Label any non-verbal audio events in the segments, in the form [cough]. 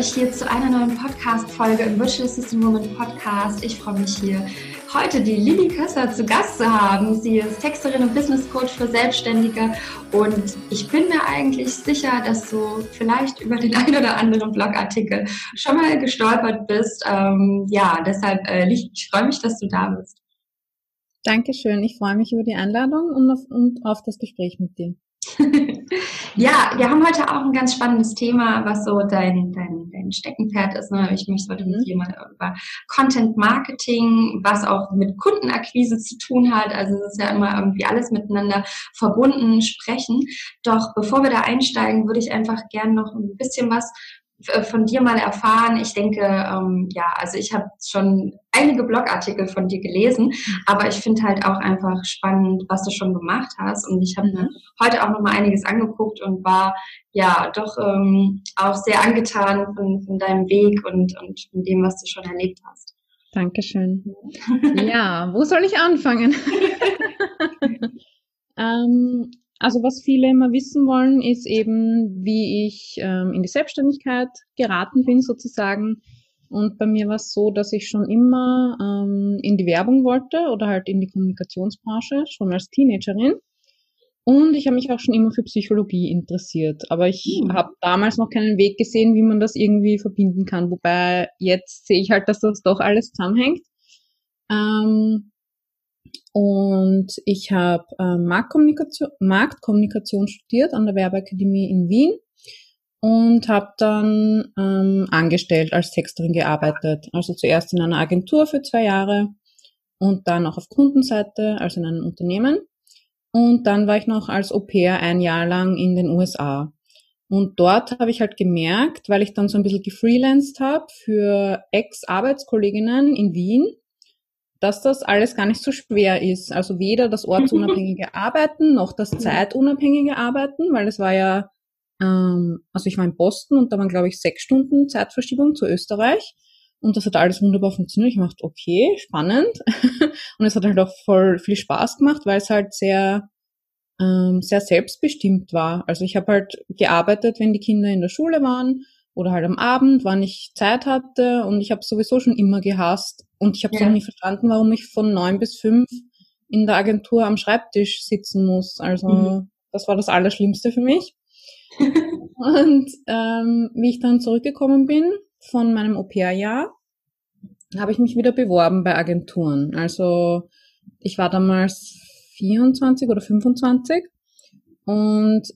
euch hier zu einer neuen Podcast-Folge im Virtual Assistant Woman Podcast. Ich freue mich hier heute die Lilly Kösser zu Gast zu haben. Sie ist Texterin und Business Coach für Selbstständige und ich bin mir eigentlich sicher, dass du vielleicht über den [laughs] einen oder anderen Blogartikel schon mal gestolpert bist. Ähm, ja, deshalb äh, ich freue mich, dass du da bist. Dankeschön, ich freue mich über die Einladung und auf, und auf das Gespräch mit dir. [laughs] ja, wir haben heute auch ein ganz spannendes Thema, was so dein, dein, dein Steckenpferd ist. Ne? Ich möchte heute mit mhm. dir mal über Content Marketing, was auch mit Kundenakquise zu tun hat. Also es ist ja immer irgendwie alles miteinander verbunden, sprechen. Doch bevor wir da einsteigen, würde ich einfach gern noch ein bisschen was von dir mal erfahren. Ich denke, ähm, ja, also ich habe schon einige Blogartikel von dir gelesen, aber ich finde halt auch einfach spannend, was du schon gemacht hast. Und ich habe mir heute auch noch mal einiges angeguckt und war ja doch ähm, auch sehr angetan von, von deinem Weg und, und von dem, was du schon erlebt hast. Dankeschön. ja, wo soll ich anfangen? [laughs] [laughs] ähm, also was viele immer wissen wollen, ist eben, wie ich ähm, in die Selbstständigkeit geraten bin sozusagen. Und bei mir war es so, dass ich schon immer ähm, in die Werbung wollte oder halt in die Kommunikationsbranche, schon als Teenagerin. Und ich habe mich auch schon immer für Psychologie interessiert. Aber ich mhm. habe damals noch keinen Weg gesehen, wie man das irgendwie verbinden kann. Wobei jetzt sehe ich halt, dass das doch alles zusammenhängt. Ähm, und ich habe äh, Marktkommunikation, Marktkommunikation studiert an der Werbeakademie in Wien und habe dann ähm, angestellt als Texterin gearbeitet. Also zuerst in einer Agentur für zwei Jahre und dann auch auf Kundenseite, also in einem Unternehmen. Und dann war ich noch als Au pair ein Jahr lang in den USA. Und dort habe ich halt gemerkt, weil ich dann so ein bisschen gefreelanced habe für Ex-Arbeitskolleginnen in Wien, dass das alles gar nicht so schwer ist. Also weder das ortsunabhängige [laughs] Arbeiten noch das zeitunabhängige Arbeiten, weil es war ja, ähm, also ich war in Boston und da waren, glaube ich, sechs Stunden Zeitverschiebung zu Österreich. Und das hat alles wunderbar funktioniert. Ich dachte, okay, spannend. [laughs] und es hat halt auch voll viel Spaß gemacht, weil es halt sehr, ähm, sehr selbstbestimmt war. Also ich habe halt gearbeitet, wenn die Kinder in der Schule waren oder halt am Abend, wann ich Zeit hatte. Und ich habe sowieso schon immer gehasst, und ich habe ja. auch nie verstanden, warum ich von neun bis fünf in der Agentur am Schreibtisch sitzen muss. Also mhm. das war das Allerschlimmste für mich. [laughs] und ähm, wie ich dann zurückgekommen bin von meinem Au-pair-Jahr, habe ich mich wieder beworben bei Agenturen. Also ich war damals 24 oder 25 und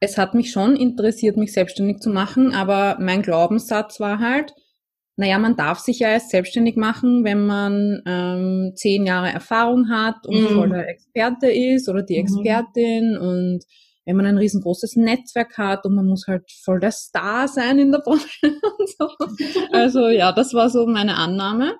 es hat mich schon interessiert, mich selbstständig zu machen, aber mein Glaubenssatz war halt, naja, man darf sich ja erst selbstständig machen, wenn man ähm, zehn Jahre Erfahrung hat und mhm. voller Experte ist oder die mhm. Expertin mhm. und wenn man ein riesengroßes Netzwerk hat und man muss halt voll der Star sein in der [laughs] Branche und so. [laughs] Also ja, das war so meine Annahme.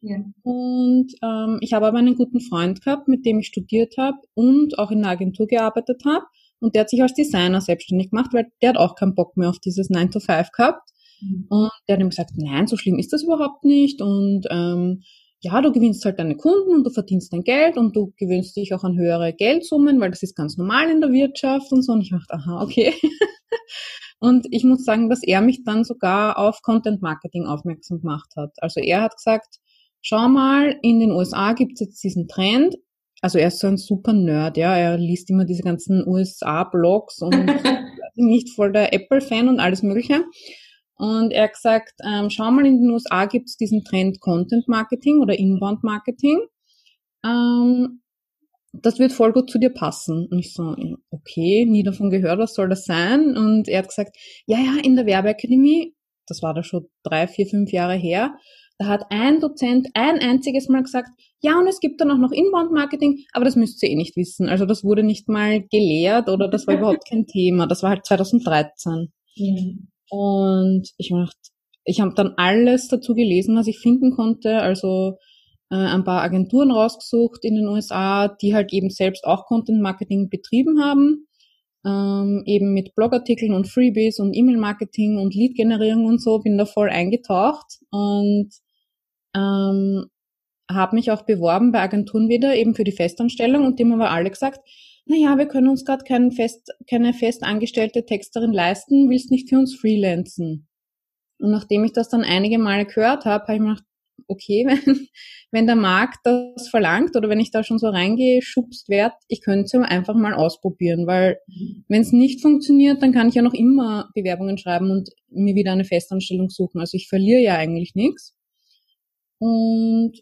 Ja. Und ähm, ich habe aber einen guten Freund gehabt, mit dem ich studiert habe und auch in der Agentur gearbeitet habe. Und der hat sich als Designer selbstständig gemacht, weil der hat auch keinen Bock mehr auf dieses 9 to 5 gehabt. Mhm. Und der hat ihm gesagt, nein, so schlimm ist das überhaupt nicht. Und ähm, ja, du gewinnst halt deine Kunden und du verdienst dein Geld und du gewöhnst dich auch an höhere Geldsummen, weil das ist ganz normal in der Wirtschaft und so. Und ich dachte, aha, okay. [laughs] und ich muss sagen, dass er mich dann sogar auf Content Marketing aufmerksam gemacht hat. Also er hat gesagt, schau mal, in den USA gibt es jetzt diesen Trend. Also er ist so ein super Nerd, ja. Er liest immer diese ganzen USA-Blogs und [laughs] nicht voll der Apple-Fan und alles Mögliche. Und er hat gesagt, ähm, schau mal, in den USA gibt es diesen Trend Content Marketing oder Inbound Marketing. Ähm, das wird voll gut zu dir passen. Und ich so, okay, nie davon gehört, was soll das sein? Und er hat gesagt, ja, ja, in der Werbeakademie, das war da schon drei, vier, fünf Jahre her, da hat ein Dozent ein einziges Mal gesagt, ja, und es gibt dann auch noch Inbound Marketing, aber das müsst ihr eh nicht wissen. Also das wurde nicht mal gelehrt oder das war überhaupt kein [laughs] Thema. Das war halt 2013. Mhm. Und ich mach, ich habe dann alles dazu gelesen, was ich finden konnte. Also äh, ein paar Agenturen rausgesucht in den USA, die halt eben selbst auch Content Marketing betrieben haben. Ähm, eben mit Blogartikeln und Freebies und E-Mail-Marketing und Lead-Generierung und so, bin da voll eingetaucht und ähm, habe mich auch beworben bei Agenturen wieder, eben für die Festanstellung und die haben aber alle gesagt, naja, wir können uns gerade kein fest, keine fest angestellte Texterin leisten, willst nicht für uns freelancen? Und nachdem ich das dann einige Male gehört habe, habe ich mir gedacht, okay, [laughs] wenn, wenn der Markt das verlangt oder wenn ich da schon so reingeschubst werde, ich könnte es einfach mal ausprobieren, weil wenn es nicht funktioniert, dann kann ich ja noch immer Bewerbungen schreiben und mir wieder eine Festanstellung suchen. Also ich verliere ja eigentlich nichts. Und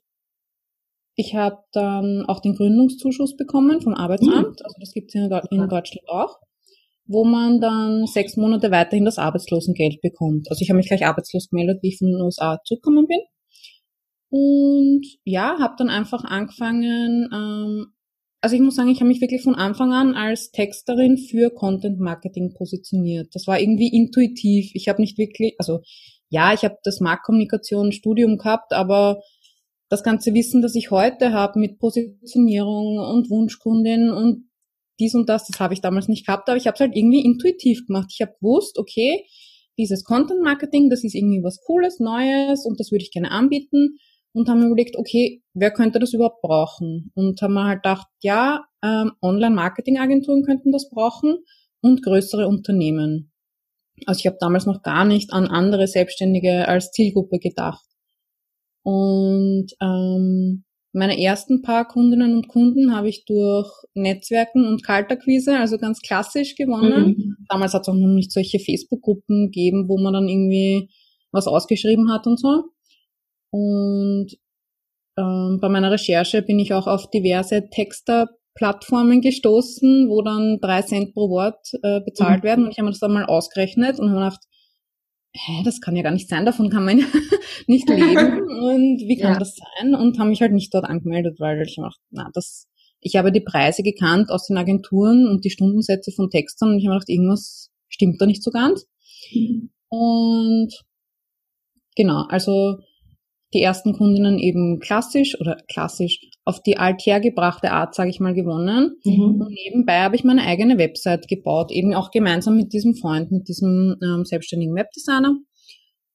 ich habe dann auch den Gründungszuschuss bekommen vom Arbeitsamt, also das gibt es in, in Deutschland auch, wo man dann sechs Monate weiterhin das Arbeitslosengeld bekommt. Also ich habe mich gleich arbeitslos gemeldet, wie ich von den USA zurückgekommen bin. Und ja, habe dann einfach angefangen, ähm, also ich muss sagen, ich habe mich wirklich von Anfang an als Texterin für Content Marketing positioniert. Das war irgendwie intuitiv. Ich habe nicht wirklich, also ja, ich habe das Marktkommunikation Studium gehabt, aber das ganze Wissen, das ich heute habe mit Positionierung und Wunschkundin und dies und das, das habe ich damals nicht gehabt, aber ich habe es halt irgendwie intuitiv gemacht. Ich habe gewusst, okay, dieses Content Marketing, das ist irgendwie was Cooles, Neues und das würde ich gerne anbieten und haben mir überlegt, okay, wer könnte das überhaupt brauchen? Und haben wir halt gedacht, ja, ähm, Online-Marketing-Agenturen könnten das brauchen und größere Unternehmen. Also ich habe damals noch gar nicht an andere Selbstständige als Zielgruppe gedacht. Und ähm, meine ersten paar Kundinnen und Kunden habe ich durch Netzwerken und Kaltakquise, also ganz klassisch gewonnen. Mhm. Damals hat es auch noch nicht solche Facebook-Gruppen gegeben, wo man dann irgendwie was ausgeschrieben hat und so. Und ähm, bei meiner Recherche bin ich auch auf diverse Texter-Plattformen gestoßen, wo dann drei Cent pro Wort äh, bezahlt mhm. werden. Und ich habe mir das dann mal ausgerechnet und habe gedacht, hä, das kann ja gar nicht sein, davon kann man [laughs] nicht leben [laughs] und wie kann ja. das sein? Und habe mich halt nicht dort angemeldet, weil ich dachte, na, das, ich habe die Preise gekannt aus den Agenturen und die Stundensätze von Textern und ich habe gedacht, irgendwas stimmt da nicht so ganz. Mhm. Und genau, also die ersten Kundinnen eben klassisch oder klassisch auf die althergebrachte Art, sage ich mal, gewonnen. Mhm. Und nebenbei habe ich meine eigene Website gebaut, eben auch gemeinsam mit diesem Freund, mit diesem ähm, selbstständigen Webdesigner.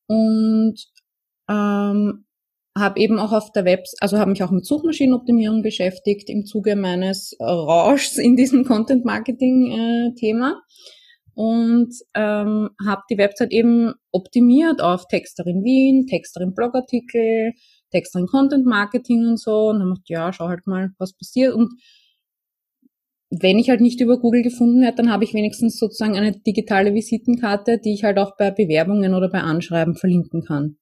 Und ähm, habe eben auch auf der Webs, also habe mich auch mit Suchmaschinenoptimierung beschäftigt im Zuge meines Rauschs in diesem Content-Marketing-Thema. Äh, und ähm, habe die Website eben optimiert auf Texterin Wien, Texterin Blogartikel, Texterin Content Marketing und so. Und dann dachte ja, schau halt mal, was passiert. Und wenn ich halt nicht über Google gefunden werde, dann habe ich wenigstens sozusagen eine digitale Visitenkarte, die ich halt auch bei Bewerbungen oder bei Anschreiben verlinken kann.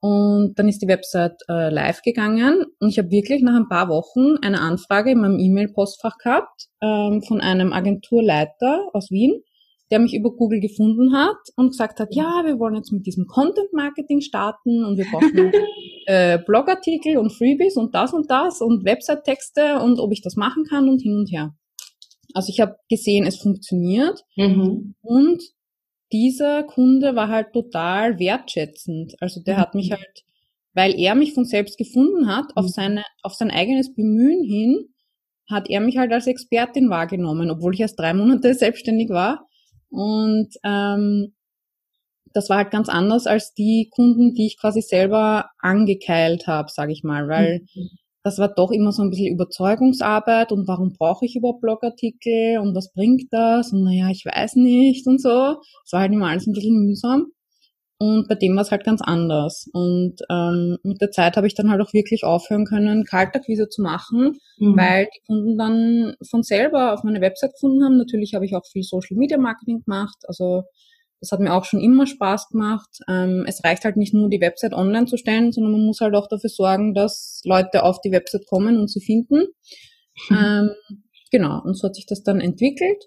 Und dann ist die Website äh, live gegangen. Und ich habe wirklich nach ein paar Wochen eine Anfrage in meinem E-Mail-Postfach gehabt ähm, von einem Agenturleiter aus Wien, der mich über Google gefunden hat und gesagt hat, ja, wir wollen jetzt mit diesem Content Marketing starten und wir brauchen [laughs] äh, Blogartikel und Freebies und das und das und Website-Texte und ob ich das machen kann und hin und her. Also ich habe gesehen, es funktioniert mhm. und dieser Kunde war halt total wertschätzend. Also der mhm. hat mich halt, weil er mich von selbst gefunden hat, auf mhm. seine, auf sein eigenes Bemühen hin, hat er mich halt als Expertin wahrgenommen, obwohl ich erst drei Monate [laughs] selbstständig war. Und ähm, das war halt ganz anders als die Kunden, die ich quasi selber angekeilt habe, sage ich mal, weil mhm. das war doch immer so ein bisschen Überzeugungsarbeit und warum brauche ich überhaupt Blogartikel und was bringt das und naja, ich weiß nicht und so. Es war halt immer alles ein bisschen mühsam. Und bei dem war es halt ganz anders. Und ähm, mit der Zeit habe ich dann halt auch wirklich aufhören können, Kaltakquise zu machen, mhm. weil die Kunden dann von selber auf meine Website gefunden haben. Natürlich habe ich auch viel Social Media Marketing gemacht. Also das hat mir auch schon immer Spaß gemacht. Ähm, es reicht halt nicht nur, die Website online zu stellen, sondern man muss halt auch dafür sorgen, dass Leute auf die Website kommen und sie finden. Mhm. [laughs] Ähm, genau, und so hat sich das dann entwickelt.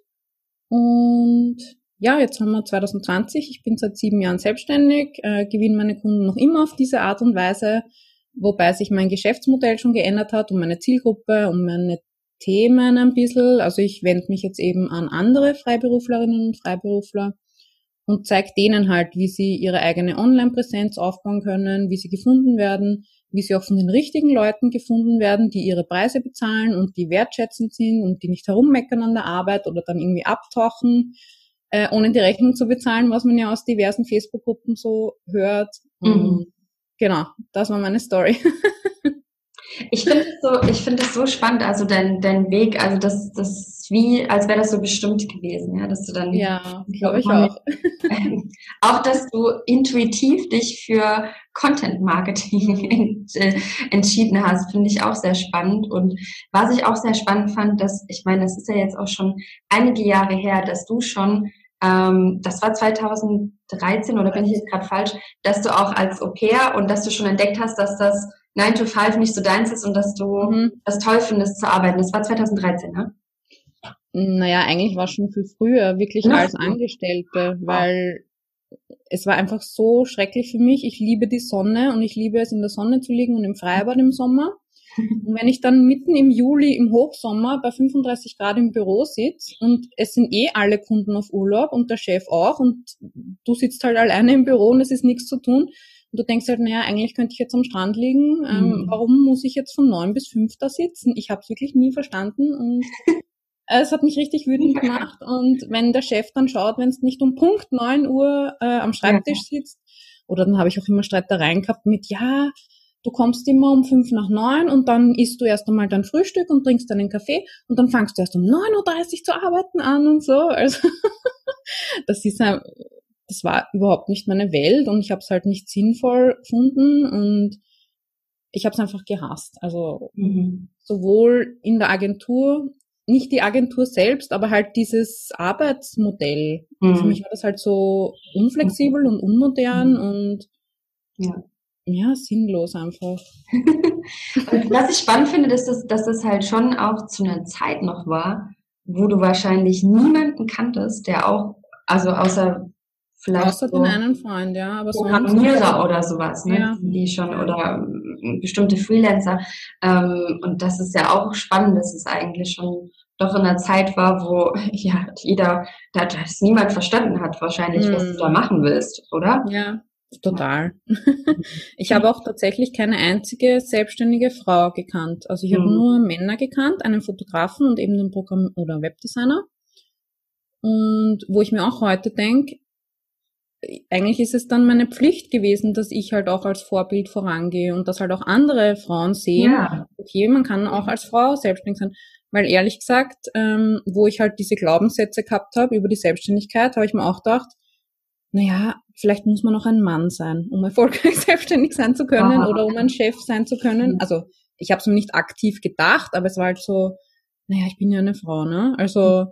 Und ja, jetzt haben wir 2020, ich bin seit sieben Jahren selbstständig, äh, gewinne meine Kunden noch immer auf diese Art und Weise, wobei sich mein Geschäftsmodell schon geändert hat und meine Zielgruppe und meine Themen ein bisschen. Also ich wende mich jetzt eben an andere Freiberuflerinnen und Freiberufler und zeige denen halt, wie sie ihre eigene Online-Präsenz aufbauen können, wie sie gefunden werden, wie sie auch von den richtigen Leuten gefunden werden, die ihre Preise bezahlen und die wertschätzend sind und die nicht herummeckern an der Arbeit oder dann irgendwie abtauchen äh, ohne die Rechnung zu bezahlen, was man ja aus diversen Facebook-Gruppen so hört. Mhm. Genau, das war meine Story. [laughs] Ich finde es so, ich finde es so spannend, also dein, dein Weg, also das, das wie, als wäre das so bestimmt gewesen, ja, dass du dann. Ja, glaube ich auch. [laughs] auch, dass du intuitiv dich für Content Marketing [laughs] äh, entschieden hast, finde ich auch sehr spannend. Und was ich auch sehr spannend fand, dass, ich meine, es ist ja jetzt auch schon einige Jahre her, dass du schon ähm, das war 2013 oder bin ich jetzt gerade falsch, dass du auch als Au pair und dass du schon entdeckt hast, dass das 9 to 5 nicht so deins ist und dass du mhm. das toll findest zu arbeiten. Das war 2013, ne? Naja, eigentlich war schon viel früher, wirklich ja. als Angestellte, weil es war einfach so schrecklich für mich. Ich liebe die Sonne und ich liebe es, in der Sonne zu liegen und im Freibad im Sommer. Und wenn ich dann mitten im Juli im Hochsommer bei 35 Grad im Büro sitze und es sind eh alle Kunden auf Urlaub und der Chef auch und du sitzt halt alleine im Büro und es ist nichts zu tun und du denkst halt, naja, eigentlich könnte ich jetzt am Strand liegen, ähm, mhm. warum muss ich jetzt von neun bis fünf da sitzen? Ich habe es wirklich nie verstanden und [laughs] es hat mich richtig wütend gemacht und wenn der Chef dann schaut, wenn es nicht um Punkt neun Uhr äh, am Schreibtisch sitzt, oder dann habe ich auch immer Streitereien gehabt mit, ja, Du kommst immer um fünf nach neun und dann isst du erst einmal dein Frühstück und trinkst dann einen Kaffee und dann fangst du erst um 9.30 Uhr zu arbeiten an und so. [laughs] Also das ist ein, das war überhaupt nicht meine Welt und ich habe es halt nicht sinnvoll gefunden und ich habe es einfach gehasst. Also mhm. sowohl in der Agentur, nicht die Agentur selbst, aber halt dieses Arbeitsmodell. Mhm. Für mich war das halt so unflexibel und unmodern mhm. und ja ja, sinnlos einfach. [laughs] was ich spannend finde, ist, dass, dass das halt schon auch zu einer Zeit noch war, wo du wahrscheinlich niemanden kanntest, der auch, also außer vielleicht außer so den einen Freund, ja, aber so Programmierer oder sowas, ne, ja. die schon oder ähm, bestimmte Freelancer. Ähm, und das ist ja auch spannend, dass es eigentlich schon doch in einer Zeit war, wo [laughs] ja jeder, da das niemand verstanden hat, wahrscheinlich, hm. was du da hm. machen willst, oder? Ja, Total. [laughs] Ich habe auch tatsächlich keine einzige selbstständige Frau gekannt. Also ich habe mhm. nur Männer gekannt, einen Fotografen und eben den Programm oder Webdesigner. Und wo ich mir auch heute denke, eigentlich ist es dann meine Pflicht gewesen, dass ich halt auch als Vorbild vorangehe und dass halt auch andere Frauen sehen, ja. okay, man kann auch als Frau selbstständig sein. Weil ehrlich gesagt, ähm, wo ich halt diese Glaubenssätze gehabt habe über die Selbstständigkeit, habe ich mir auch gedacht, naja, vielleicht muss man auch ein Mann sein, um erfolgreich [laughs] selbstständig sein zu können Aha. oder um ein Chef sein zu können. Mhm. Also ich habe es mir nicht aktiv gedacht, aber es war halt so, naja, ich bin ja eine Frau, ne? Also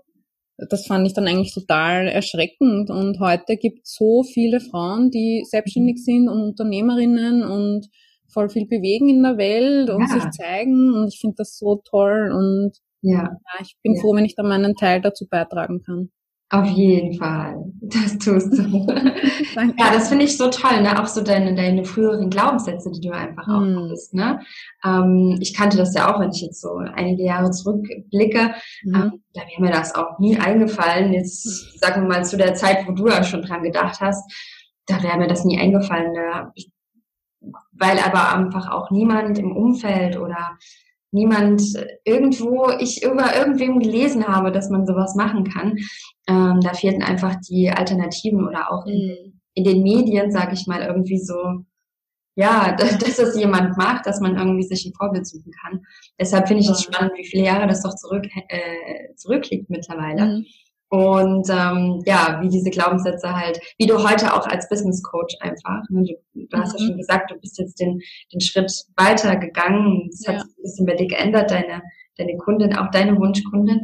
das fand ich dann eigentlich total erschreckend. Und heute gibt es so viele Frauen, die selbstständig mhm. sind und Unternehmerinnen und voll viel bewegen in der Welt und ja. sich zeigen. Und ich finde das so toll. Und ja, ja ich bin ja. froh, wenn ich da meinen Teil dazu beitragen kann. Auf jeden Fall, das tust du. [laughs] ja, das finde ich so toll, ne? Auch so deine, deine früheren Glaubenssätze, die du einfach auch mm. hattest, ne? Ähm, ich kannte das ja auch, wenn ich jetzt so einige Jahre zurückblicke. Mm. Ähm, da wäre mir das auch nie eingefallen. Jetzt sagen wir mal zu der Zeit, wo du da schon dran gedacht hast, da wäre mir das nie eingefallen. Ne? weil aber einfach auch niemand im Umfeld oder niemand irgendwo, ich über irgendwem gelesen habe, dass man sowas machen kann. Ähm, da fehlten einfach die Alternativen oder auch in, mhm. in den Medien, sage ich mal, irgendwie so, ja, [laughs] dass, dass das jemand macht, dass man irgendwie sich ein Vorbild suchen kann. Deshalb finde ich es spannend, wie viele Jahre das doch zurück, äh, zurückliegt mittlerweile. Mhm. Und ähm, ja, wie diese Glaubenssätze halt, wie du heute auch als Business Coach einfach, ne, du, du hast ja mhm. schon gesagt, du bist jetzt den, den Schritt weiter gegangen, es ja. hat sich ein bisschen bei dir geändert, deine, deine Kundin, auch deine Wunschkundin.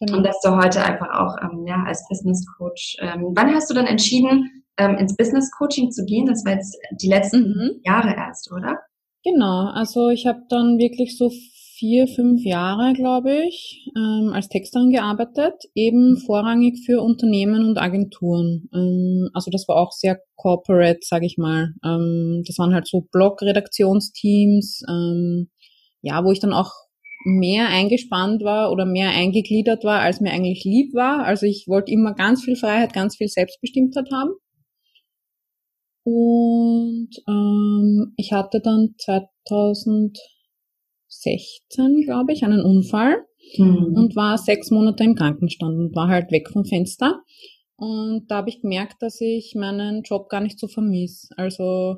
Genau. Und dass du heute einfach auch ähm, ja, als Business Coach, ähm, wann hast du dann entschieden, ähm, ins Business Coaching zu gehen? Das war jetzt die letzten mhm. Jahre erst, oder? Genau, also ich habe dann wirklich so vier, fünf Jahre, glaube ich, ähm, als Texterin gearbeitet, eben vorrangig für Unternehmen und Agenturen. Ähm, also das war auch sehr corporate, sage ich mal. Ähm, das waren halt so Blog-Redaktionsteams, ähm, ja, wo ich dann auch mehr eingespannt war oder mehr eingegliedert war, als mir eigentlich lieb war. Also ich wollte immer ganz viel Freiheit, ganz viel Selbstbestimmtheit haben. Und ähm, ich hatte dann 2000 16, glaube ich, einen Unfall mhm. und war sechs Monate im Krankenstand und war halt weg vom Fenster. Und da habe ich gemerkt, dass ich meinen Job gar nicht so vermisse. Also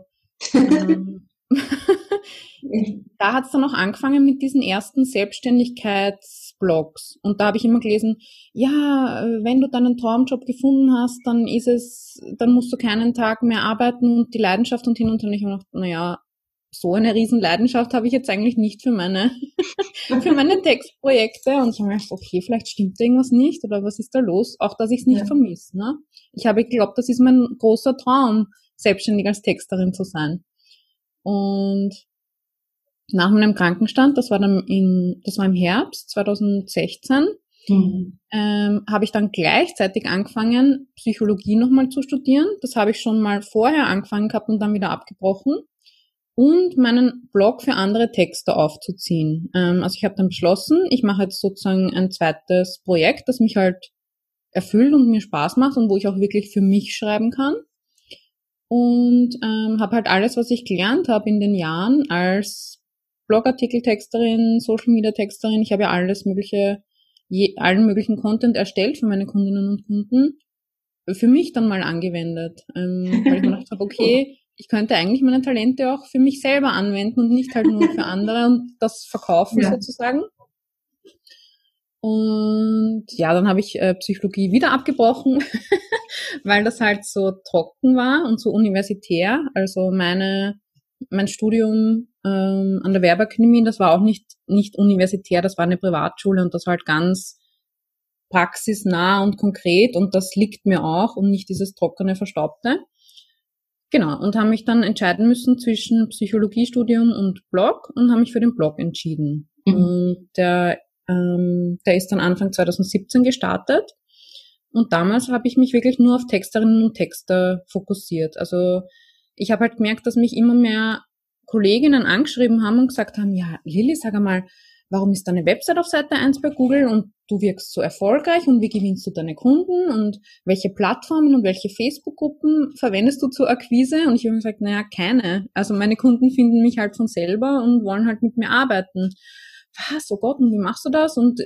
ähm, [laughs] da hat es dann auch angefangen mit diesen ersten Selbstständigkeitsblogs. Und da habe ich immer gelesen, ja, wenn du deinen Traumjob gefunden hast, dann ist es, dann musst du keinen Tag mehr arbeiten und die Leidenschaft und hin und her. Und ich habe gedacht, naja, so eine Riesenleidenschaft habe ich jetzt eigentlich nicht für meine, [laughs] für meine Textprojekte. Und ich habe mir gedacht, okay, vielleicht stimmt irgendwas nicht oder was ist da los? Auch, dass ich es nicht ja. vermisse. Ne? Ich habe geglaubt, das ist mein großer Traum, selbstständig als Texterin zu sein. Und nach meinem Krankenstand, das war dann im, das war im Herbst 2016, mhm. ähm, habe ich dann gleichzeitig angefangen, Psychologie nochmal zu studieren. Das habe ich schon mal vorher angefangen gehabt und dann wieder abgebrochen und meinen Blog für andere Texte aufzuziehen. Ähm, also ich habe dann beschlossen, ich mache jetzt sozusagen ein zweites Projekt, das mich halt erfüllt und mir Spaß macht und wo ich auch wirklich für mich schreiben kann. Und ähm, habe halt alles, was ich gelernt habe in den Jahren als Blogartikeltexterin, Social Media Texterin, ich habe ja alles mögliche, je, allen möglichen Content erstellt für meine Kundinnen und Kunden, für mich dann mal angewendet. Ähm, weil ich mir [laughs] gedacht habe, okay, ich könnte eigentlich meine Talente auch für mich selber anwenden und nicht halt nur für [laughs] andere und das verkaufen ja. sozusagen. Und ja, dann habe ich äh, Psychologie wieder abgebrochen, [laughs] weil das halt so trocken war und so universitär. Also meine mein Studium ähm, an der Werbeakademie, das war auch nicht nicht universitär, das war eine Privatschule und das war halt ganz praxisnah und konkret und das liegt mir auch und nicht dieses trockene, verstaubte. Genau, und haben mich dann entscheiden müssen zwischen Psychologiestudium und Blog und haben mich für den Blog entschieden. Mhm. Und der, ähm, der ist dann Anfang 2017 gestartet. Und damals habe ich mich wirklich nur auf Texterinnen und Texter fokussiert. Also ich habe halt gemerkt, dass mich immer mehr Kolleginnen angeschrieben haben und gesagt haben, ja, Lilly, sag einmal, warum ist deine Website auf Seite 1 bei Google und du wirkst so erfolgreich und wie gewinnst du deine Kunden und welche Plattformen und welche Facebook-Gruppen verwendest du zur Akquise? Und ich habe gesagt, naja, keine. Also meine Kunden finden mich halt von selber und wollen halt mit mir arbeiten. Was, oh Gott, und wie machst du das? Und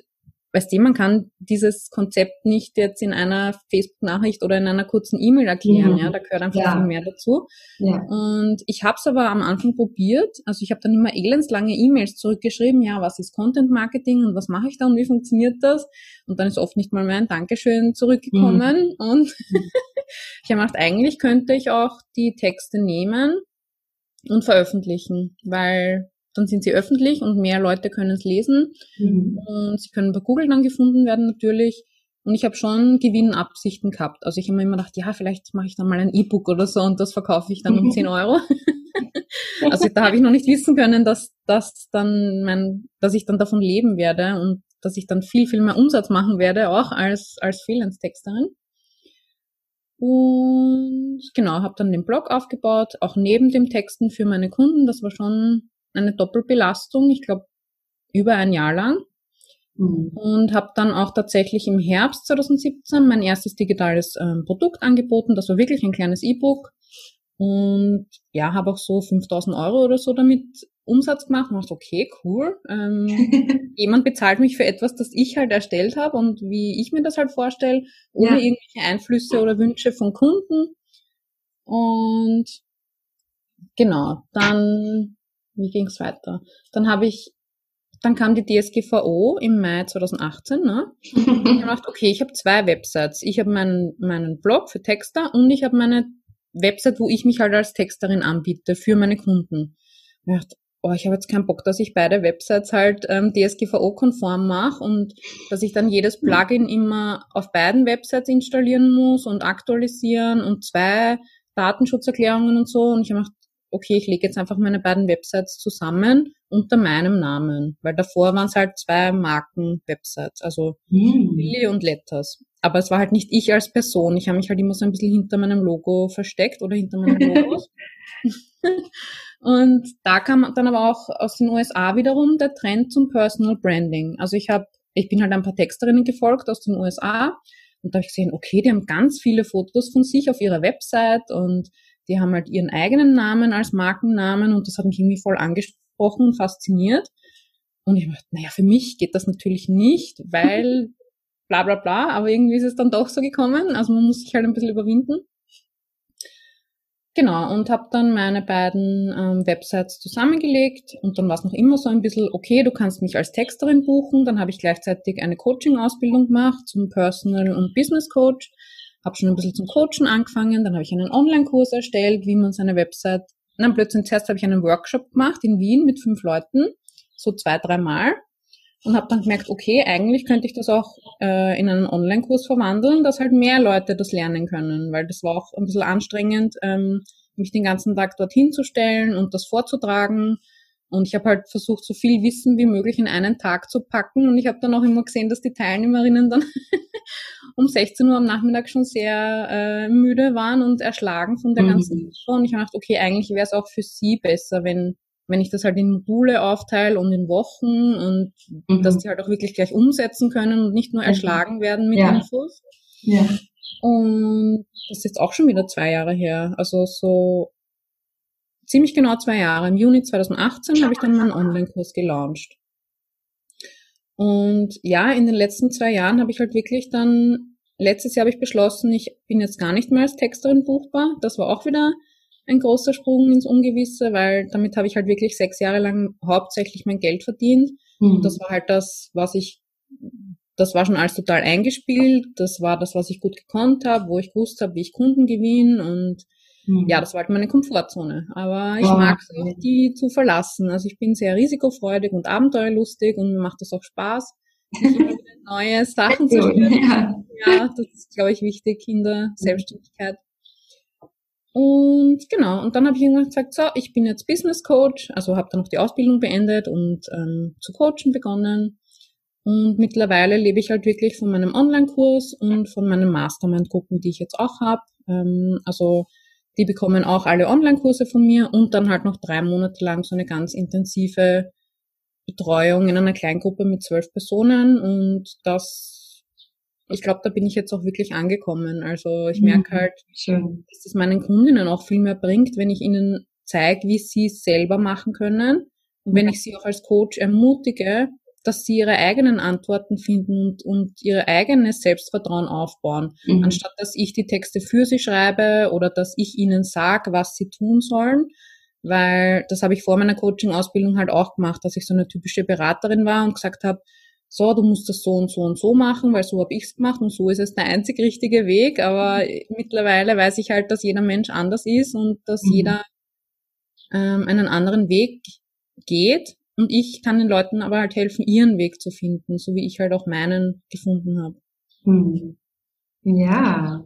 weißt du, man kann dieses Konzept nicht jetzt in einer Facebook-Nachricht oder in einer kurzen E-Mail erklären, mhm. ja, da gehört einfach ja. viel mehr dazu. Ja. Und ich habe es aber am Anfang probiert, also ich habe dann immer elendslange E-Mails zurückgeschrieben, ja, was ist Content Marketing und was mache ich da und wie funktioniert das? Und dann ist oft nicht mal mehr ein Dankeschön zurückgekommen mhm. und [laughs] ich habe gedacht, eigentlich könnte ich auch die Texte nehmen und veröffentlichen, weil dann sind sie öffentlich und mehr Leute können es lesen. Mhm. Und sie können bei Google dann gefunden werden natürlich. Und ich habe schon Gewinnabsichten gehabt. Also ich habe mir immer gedacht, ja, vielleicht mache ich dann mal ein E-Book oder so und das verkaufe ich dann um 10 [laughs] Euro. [laughs] also da habe ich noch nicht wissen können, dass das dann mein, dass ich dann davon leben werde und dass ich dann viel, viel mehr Umsatz machen werde, auch als, als Freelance-Texterin. Und genau, habe dann den Blog aufgebaut, auch neben dem Texten für meine Kunden. Das war schon eine Doppelbelastung, ich glaube über ein Jahr lang. Mhm. Und habe dann auch tatsächlich im Herbst 2017 mein erstes digitales ähm, Produkt angeboten. Das war wirklich ein kleines E-Book. Und ja, habe auch so 5000 Euro oder so damit Umsatz gemacht und dachte, okay, cool. Ähm, [laughs] jemand bezahlt mich für etwas, das ich halt erstellt habe und wie ich mir das halt vorstelle, ohne ja. irgendwelche Einflüsse oder Wünsche von Kunden. Und genau, dann wie ging es weiter? Dann habe ich, dann kam die DSGVO im Mai 2018. Ne? ich habe gedacht, okay, ich habe zwei Websites. Ich habe meinen, meinen Blog für Texter und ich habe meine Website, wo ich mich halt als Texterin anbiete für meine Kunden. Ich dachte, oh, ich habe jetzt keinen Bock, dass ich beide Websites halt ähm, DSGVO-konform mache und dass ich dann jedes Plugin immer auf beiden Websites installieren muss und aktualisieren und zwei Datenschutzerklärungen und so. Und ich habe gedacht, okay, ich lege jetzt einfach meine beiden Websites zusammen unter meinem Namen, weil davor waren es halt zwei Marken-Websites, also hm. Willi und Letters. Aber es war halt nicht ich als Person. Ich habe mich halt immer so ein bisschen hinter meinem Logo versteckt oder hinter meinem Logo. [laughs] und da kam dann aber auch aus den USA wiederum der Trend zum Personal Branding. Also ich habe, ich bin halt ein paar Texterinnen gefolgt aus den USA und da habe ich gesehen, okay, die haben ganz viele Fotos von sich auf ihrer Website und die haben halt ihren eigenen Namen als Markennamen und das hat mich irgendwie voll angesprochen und fasziniert. Und ich dachte, naja, für mich geht das natürlich nicht, weil [laughs] bla bla bla, aber irgendwie ist es dann doch so gekommen. Also man muss sich halt ein bisschen überwinden. Genau, und habe dann meine beiden ähm, Websites zusammengelegt und dann war es noch immer so ein bisschen, okay, du kannst mich als Texterin buchen, dann habe ich gleichzeitig eine Coaching-Ausbildung gemacht zum Personal- und Business-Coach, habe schon ein bisschen zum Coachen angefangen, dann habe ich einen Online-Kurs erstellt, wie man seine Website, dann plötzlich zuerst habe ich einen Workshop gemacht in Wien mit fünf Leuten, so zwei, dreimal und habe dann gemerkt, okay, eigentlich könnte ich das auch äh, in einen Online-Kurs verwandeln, dass halt mehr Leute das lernen können, weil das war auch ein bisschen anstrengend, ähm, mich den ganzen Tag dorthin zu stellen und das vorzutragen. Und ich habe halt versucht, so viel Wissen wie möglich in einen Tag zu packen. Und ich habe dann auch immer gesehen, dass die Teilnehmerinnen dann [laughs] um 16 Uhr am Nachmittag schon sehr äh, müde waren und erschlagen von der mhm. ganzen Info. Und ich habe gedacht, okay, eigentlich wäre es auch für sie besser, wenn wenn ich das halt in Module aufteile und in Wochen und mhm. dass die halt auch wirklich gleich umsetzen können und nicht nur erschlagen werden mit ja. Infos. Ja. Und das ist jetzt auch schon wieder zwei Jahre her. Also so ziemlich genau zwei Jahre. Im Juni 2018 habe ich dann meinen Online-Kurs gelauncht. Und ja, in den letzten zwei Jahren habe ich halt wirklich dann, letztes Jahr habe ich beschlossen, ich bin jetzt gar nicht mehr als Texterin buchbar. Das war auch wieder ein großer Sprung ins Ungewisse, weil damit habe ich halt wirklich sechs Jahre lang hauptsächlich mein Geld verdient. Mhm. Und das war halt das, was ich, das war schon alles total eingespielt. Das war das, was ich gut gekonnt habe, wo ich gewusst habe, wie ich Kunden gewinne und mhm. ja, das war halt meine Komfortzone. Aber ich wow. mag es auch, die zu verlassen. Also ich bin sehr risikofreudig und abenteuerlustig und macht das auch Spaß, neue Sachen zu lernen. [laughs] Ja. ja, das ist, glaube ich, wichtig in der Selbstständigkeit. Und genau, und dann habe ich irgendwann gesagt, so, ich bin jetzt Business Coach, also habe dann noch die Ausbildung beendet und ähm, zu coachen begonnen. Und mittlerweile lebe ich halt wirklich von meinem Online-Kurs und von meinen Mastermind-Gruppen, die ich jetzt auch habe. Ähm, also die bekommen auch alle Online-Kurse von mir und dann halt noch drei Monate lang so eine ganz intensive Betreuung in einer Kleingruppe mit zwölf Personen. Und das ich glaube, da bin ich jetzt auch wirklich angekommen. Also ich merke mhm. halt, Schön. dass es meinen Kundinnen auch viel mehr bringt, wenn ich ihnen zeige, wie sie es selber machen können. Und wenn ich sie auch als Coach ermutige, dass sie ihre eigenen Antworten finden und, und ihr eigenes Selbstvertrauen aufbauen, mhm. anstatt dass ich die Texte für sie schreibe oder dass ich ihnen sage, was sie tun sollen. Weil das habe ich vor meiner Coaching-Ausbildung halt auch gemacht, dass ich so eine typische Beraterin war und gesagt habe, so, du musst das so und so und so machen, weil so habe ich's gemacht und so ist es der einzig richtige Weg. Aber mittlerweile weiß ich halt, dass jeder Mensch anders ist und dass mhm. jeder ähm, einen anderen Weg geht. Und ich kann den Leuten aber halt helfen, ihren Weg zu finden, so wie ich halt auch meinen gefunden habe. Mhm. Ja.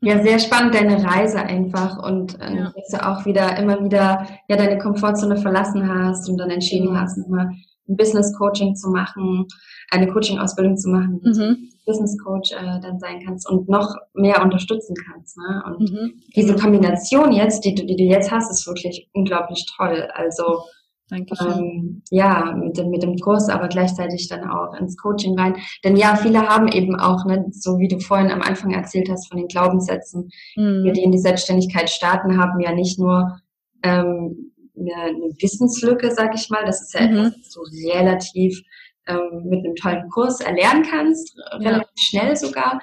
Ja, sehr spannend, deine Reise einfach und äh, ja. dass du auch wieder immer wieder ja deine Komfortzone verlassen hast und dann entschieden ja. hast, nochmal ein Business Coaching zu machen, eine Coaching-Ausbildung zu machen, mhm. Business Coach äh, dann sein kannst und noch mehr unterstützen kannst. Ne? Und mhm. diese Kombination jetzt, die, die du jetzt hast, ist wirklich unglaublich toll. Also ähm, ja, mit dem, mit dem Kurs, aber gleichzeitig dann auch ins Coaching rein. Denn ja, viele haben eben auch, ne, so wie du vorhin am Anfang erzählt hast von den Glaubenssätzen, mhm. die in die Selbstständigkeit starten, haben ja nicht nur ähm, eine, eine Wissenslücke, sag ich mal. Das ist ja mhm. etwas, was du relativ ähm, mit einem tollen Kurs erlernen kannst, relativ ja. schnell sogar.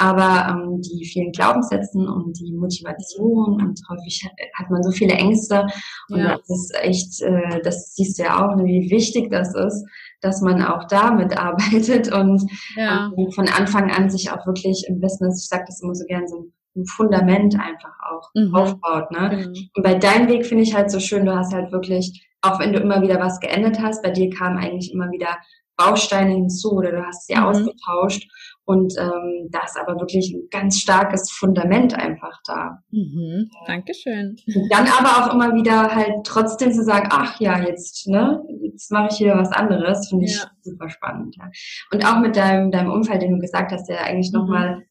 Aber ähm, die vielen Glaubenssätzen und die Motivation und häufig hat, hat man so viele Ängste und ja. das ist echt, äh, das siehst du ja auch, wie wichtig das ist, dass man auch damit arbeitet [laughs] und ja. ähm, von Anfang an sich auch wirklich im Business, ich sage das immer so gern, so ein ein Fundament einfach auch mhm. aufbaut. Ne? Mhm. Und bei deinem Weg finde ich halt so schön, du hast halt wirklich, auch wenn du immer wieder was geändert hast, bei dir kamen eigentlich immer wieder Bausteine hinzu oder du hast sie mhm. ausgetauscht und ähm, da ist aber wirklich ein ganz starkes Fundament einfach da. Mhm. Dankeschön. Und dann aber auch immer wieder halt trotzdem zu sagen, ach ja, jetzt, ne, jetzt mache ich wieder was anderes, finde ich ja. super spannend. Ja. Und auch mit deinem, deinem Umfeld, den du gesagt hast, der eigentlich mhm. nochmal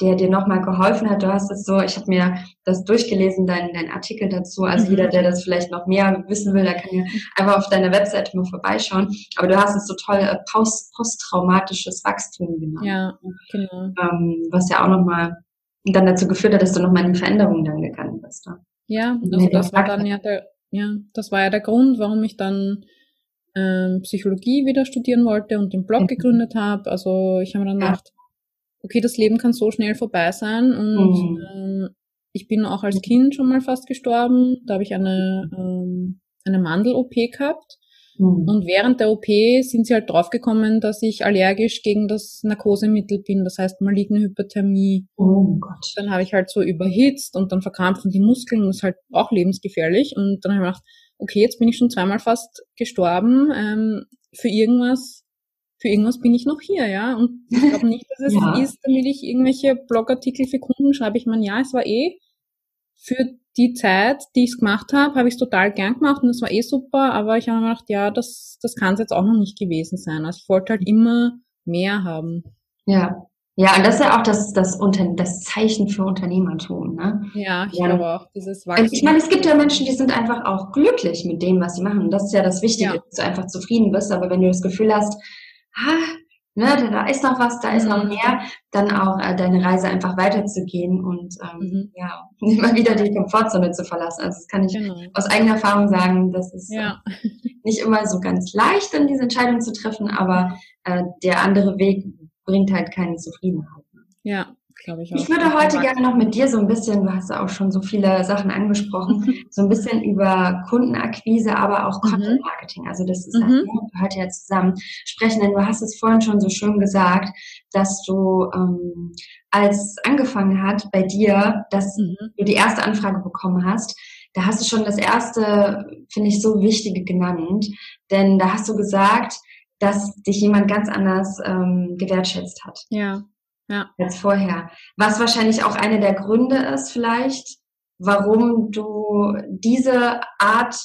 der dir nochmal geholfen hat. Du hast es so, ich habe mir das durchgelesen, dein, dein Artikel dazu. Also mhm. jeder, der das vielleicht noch mehr wissen will, der kann ja einfach auf deiner Webseite mal vorbeischauen. Aber du hast es so toll äh, post, posttraumatisches Wachstum genannt. Ja, genau. Ähm, was ja auch nochmal dann dazu geführt hat, dass du nochmal in die Veränderung dann gegangen bist. Ne? Ja, also das war dann ja der, ja, das war ja der Grund, warum ich dann ähm, Psychologie wieder studieren wollte und den Blog mhm. gegründet habe. Also ich habe mir dann gedacht, okay, das Leben kann so schnell vorbei sein und mhm. ähm, ich bin auch als Kind schon mal fast gestorben. Da habe ich eine, ähm, eine Mandel-OP gehabt. Mhm. Und während der OP sind sie halt draufgekommen, dass ich allergisch gegen das Narkosemittel bin, das heißt maligne Hyperthermie. Oh Gott. Dann habe ich halt so überhitzt und dann verkrampfen die Muskeln, das ist halt auch lebensgefährlich. Und dann habe ich gedacht, okay, jetzt bin ich schon zweimal fast gestorben. Ähm, für irgendwas, für irgendwas bin ich noch hier, ja. Und ich glaube nicht, dass es [laughs] ja. ist, damit ich irgendwelche Blogartikel für Kunden schreibe. Ich meine, ja, es war eh für die Zeit, die ich es gemacht habe, habe ich es total gern gemacht und das war eh super, aber ich habe mir gedacht, ja, das, das kann es jetzt auch noch nicht gewesen sein. Also ich wollte halt immer mehr haben. Ja. Ja, und das ist ja auch das, das, Unter das Zeichen für Unternehmertum, ne? Ja, ich ja. glaube auch, dieses Wachstum. Ich meine, es gibt ja Menschen, die sind einfach auch glücklich mit dem, was sie machen. Das ist ja das Wichtige, ja. dass du einfach zufrieden bist. Aber wenn du das Gefühl hast, ah, ne, da ist noch was, da ist noch mhm. mehr, dann auch äh, deine Reise einfach weiterzugehen und ähm, mhm. ja, [laughs] immer wieder die Komfortzone zu verlassen. Also das kann ich genau. aus eigener Erfahrung sagen, das ist ja. äh, nicht immer so ganz leicht, dann diese Entscheidung zu treffen, aber äh, der andere Weg bringt halt keine Zufriedenheit. Ja, glaube ich auch. Ich würde heute gerne noch mit dir so ein bisschen, du hast ja auch schon so viele Sachen angesprochen, [laughs] so ein bisschen über Kundenakquise, aber auch mhm. Content Marketing. Also das ist halt, mhm. heute ja zusammen sprechen, denn du hast es vorhin schon so schön gesagt, dass du ähm, als angefangen hat bei dir, dass mhm. du die erste Anfrage bekommen hast, da hast du schon das erste, finde ich, so wichtige genannt. Denn da hast du gesagt, dass dich jemand ganz anders ähm, gewertschätzt hat. Ja ja. als vorher. Was wahrscheinlich auch eine der Gründe ist vielleicht, warum du diese Art,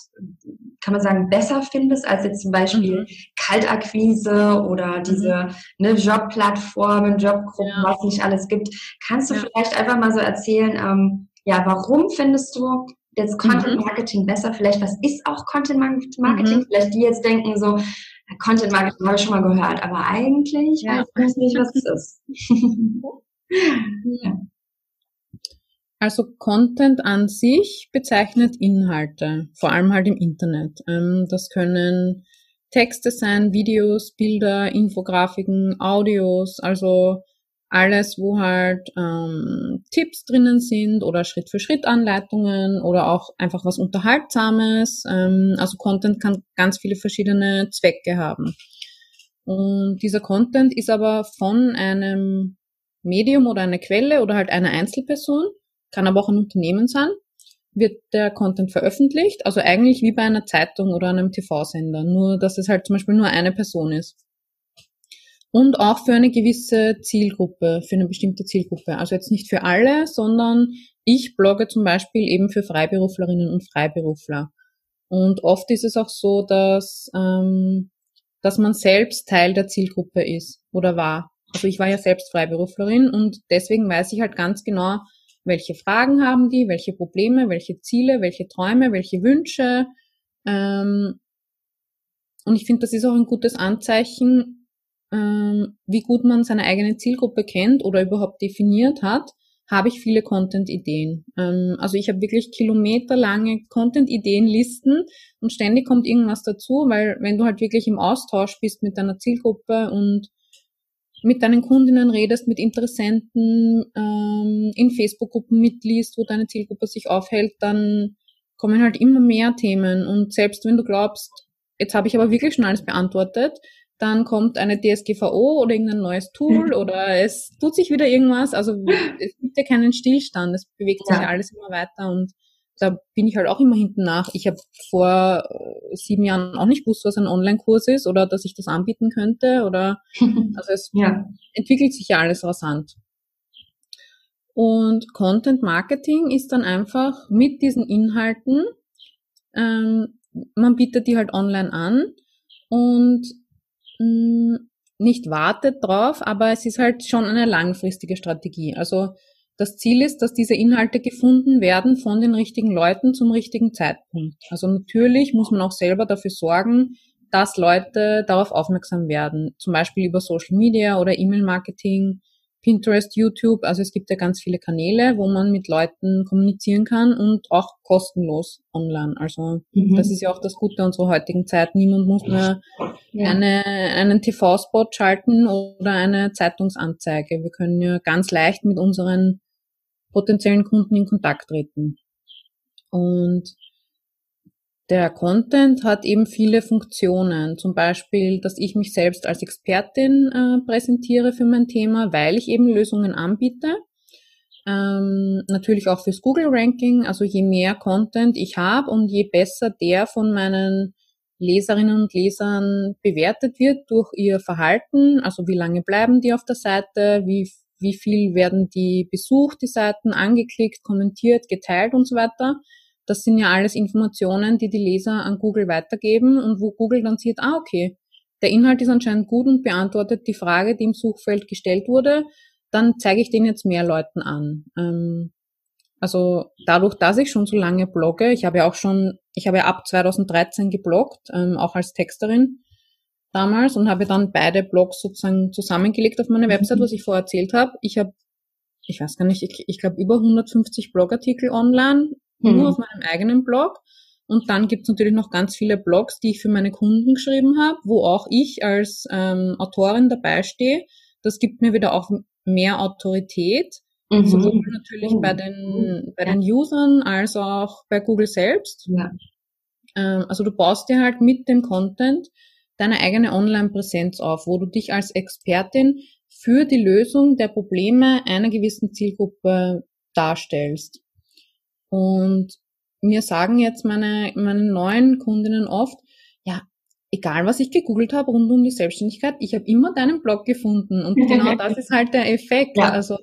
kann man sagen, besser findest als jetzt zum Beispiel mhm. Kaltakquise oder diese mhm. ne, Jobplattformen, Jobgruppen, ja. was nicht alles gibt. Kannst du ja. vielleicht einfach mal so erzählen, ähm, ja, warum findest du jetzt Content mhm. Marketing mhm. besser? Vielleicht, was ist auch Content Marketing? Mhm. Vielleicht die jetzt denken so, Content Marketing habe ich schon mal gehört, aber eigentlich ja. weiß ich nicht, was es ist. [laughs] ja. Also Content an sich bezeichnet Inhalte, vor allem halt im Internet. Ähm, das können Texte sein, Videos, Bilder, Infografiken, Audios, also alles, wo halt ähm, Tipps drinnen sind oder Schritt-für-Schritt-Anleitungen oder auch einfach was Unterhaltsames. Ähm, also Content kann ganz viele verschiedene Zwecke haben. Und dieser Content ist aber von einem Medium oder einer Quelle oder halt einer Einzelperson, kann aber auch ein Unternehmen sein, wird der Content veröffentlicht, also eigentlich wie bei einer Zeitung oder einem TV-Sender, nur dass es halt zum Beispiel nur eine Person ist und auch für eine gewisse Zielgruppe, für eine bestimmte Zielgruppe. Also jetzt nicht für alle, sondern ich blogge zum Beispiel eben für Freiberuflerinnen und Freiberufler. Und oft ist es auch so, dass, ähm, dass man selbst Teil der Zielgruppe ist oder war. Also ich war ja selbst Freiberuflerin und deswegen weiß ich halt ganz genau, welche Fragen haben die, welche Probleme, welche Ziele, welche Träume, welche Wünsche. Ähm, und ich finde, das ist auch ein gutes Anzeichen, ähm, wie gut man seine eigene Zielgruppe kennt oder überhaupt definiert hat, habe ich viele Content-Ideen. Ähm, also ich habe wirklich kilometerlange Content-Ideen-Listen und ständig kommt irgendwas dazu, weil wenn du halt wirklich im Austausch bist mit deiner Zielgruppe und mit deinen Kundinnen redest, mit Interessenten, ähm, in Facebook-Gruppen mitliest, wo deine Zielgruppe sich aufhält, dann kommen halt immer mehr Themen. Und selbst wenn du glaubst, jetzt habe ich aber wirklich schon alles beantwortet, dann kommt eine DSGVO oder irgendein neues Tool oder es tut sich wieder irgendwas. Also [laughs] es gibt ja keinen Stillstand, es bewegt sich ja. alles immer weiter und da bin ich halt auch immer hinten nach. Ich habe vor äh, sieben Jahren auch nicht gewusst, was ein Online-Kurs ist oder dass ich das anbieten könnte oder [laughs] also es ja. entwickelt sich ja alles rasant. Und Content Marketing ist dann einfach mit diesen Inhalten, ähm, man bietet die halt online an und mh, nicht wartet drauf, aber es ist halt schon eine langfristige Strategie. Also das Ziel ist, dass diese Inhalte gefunden werden von den richtigen Leuten zum richtigen Zeitpunkt. Also natürlich muss man auch selber dafür sorgen, dass Leute darauf aufmerksam werden. Zum Beispiel über Social Media oder E-Mail-Marketing Pinterest, YouTube, also es gibt ja ganz viele Kanäle, wo man mit Leuten kommunizieren kann und auch kostenlos online. Also mhm. das ist ja auch das Gute unserer heutigen Zeit. Niemand muss mehr ja. eine, einen TV-Spot schalten oder eine Zeitungsanzeige. Wir können ja ganz leicht mit unseren potenziellen Kunden in Kontakt treten. Und der Content hat eben viele Funktionen. Zum Beispiel, dass ich mich selbst als Expertin äh, präsentiere für mein Thema, weil ich eben Lösungen anbiete. Ähm, natürlich auch fürs Google-Ranking. Also je mehr Content ich habe und je besser der von meinen Leserinnen und Lesern bewertet wird durch ihr Verhalten, also wie lange bleiben die auf der Seite, wie, wie viel werden die besucht, die Seiten, angeklickt, kommentiert, geteilt und so weiter. Das sind ja alles Informationen, die die Leser an Google weitergeben und wo Google dann sieht, ah, okay, der Inhalt ist anscheinend gut und beantwortet die Frage, die im Suchfeld gestellt wurde, dann zeige ich den jetzt mehr Leuten an. Ähm, also dadurch, dass ich schon so lange blogge, ich habe ja auch schon, ich habe ja ab 2013 gebloggt, ähm, auch als Texterin damals und habe dann beide Blogs sozusagen zusammengelegt auf meine mhm. Website, was ich vorher erzählt habe. Ich habe, ich weiß gar nicht, ich, ich glaube über 150 Blogartikel online, mhm. nur auf meinem eigenen Blog. Und dann gibt's natürlich noch ganz viele Blogs, die ich für meine Kunden geschrieben habe, wo auch ich als ähm, Autorin dabei stehe. Das gibt mir wieder auch mehr Autorität Mhm. Sowohl natürlich mhm. bei den, bei ja. den Usern als auch bei Google selbst. Ja. Ähm, also du baust dir halt mit dem Content deine eigene Online-Präsenz auf, wo du dich als Expertin für die Lösung der Probleme einer gewissen Zielgruppe darstellst. Und mir sagen jetzt meine, meine neuen Kundinnen oft, ja, egal was ich gegoogelt habe rund um die Selbstständigkeit, ich habe immer deinen Blog gefunden. Und genau [laughs] das ist halt der Effekt. Ja. Also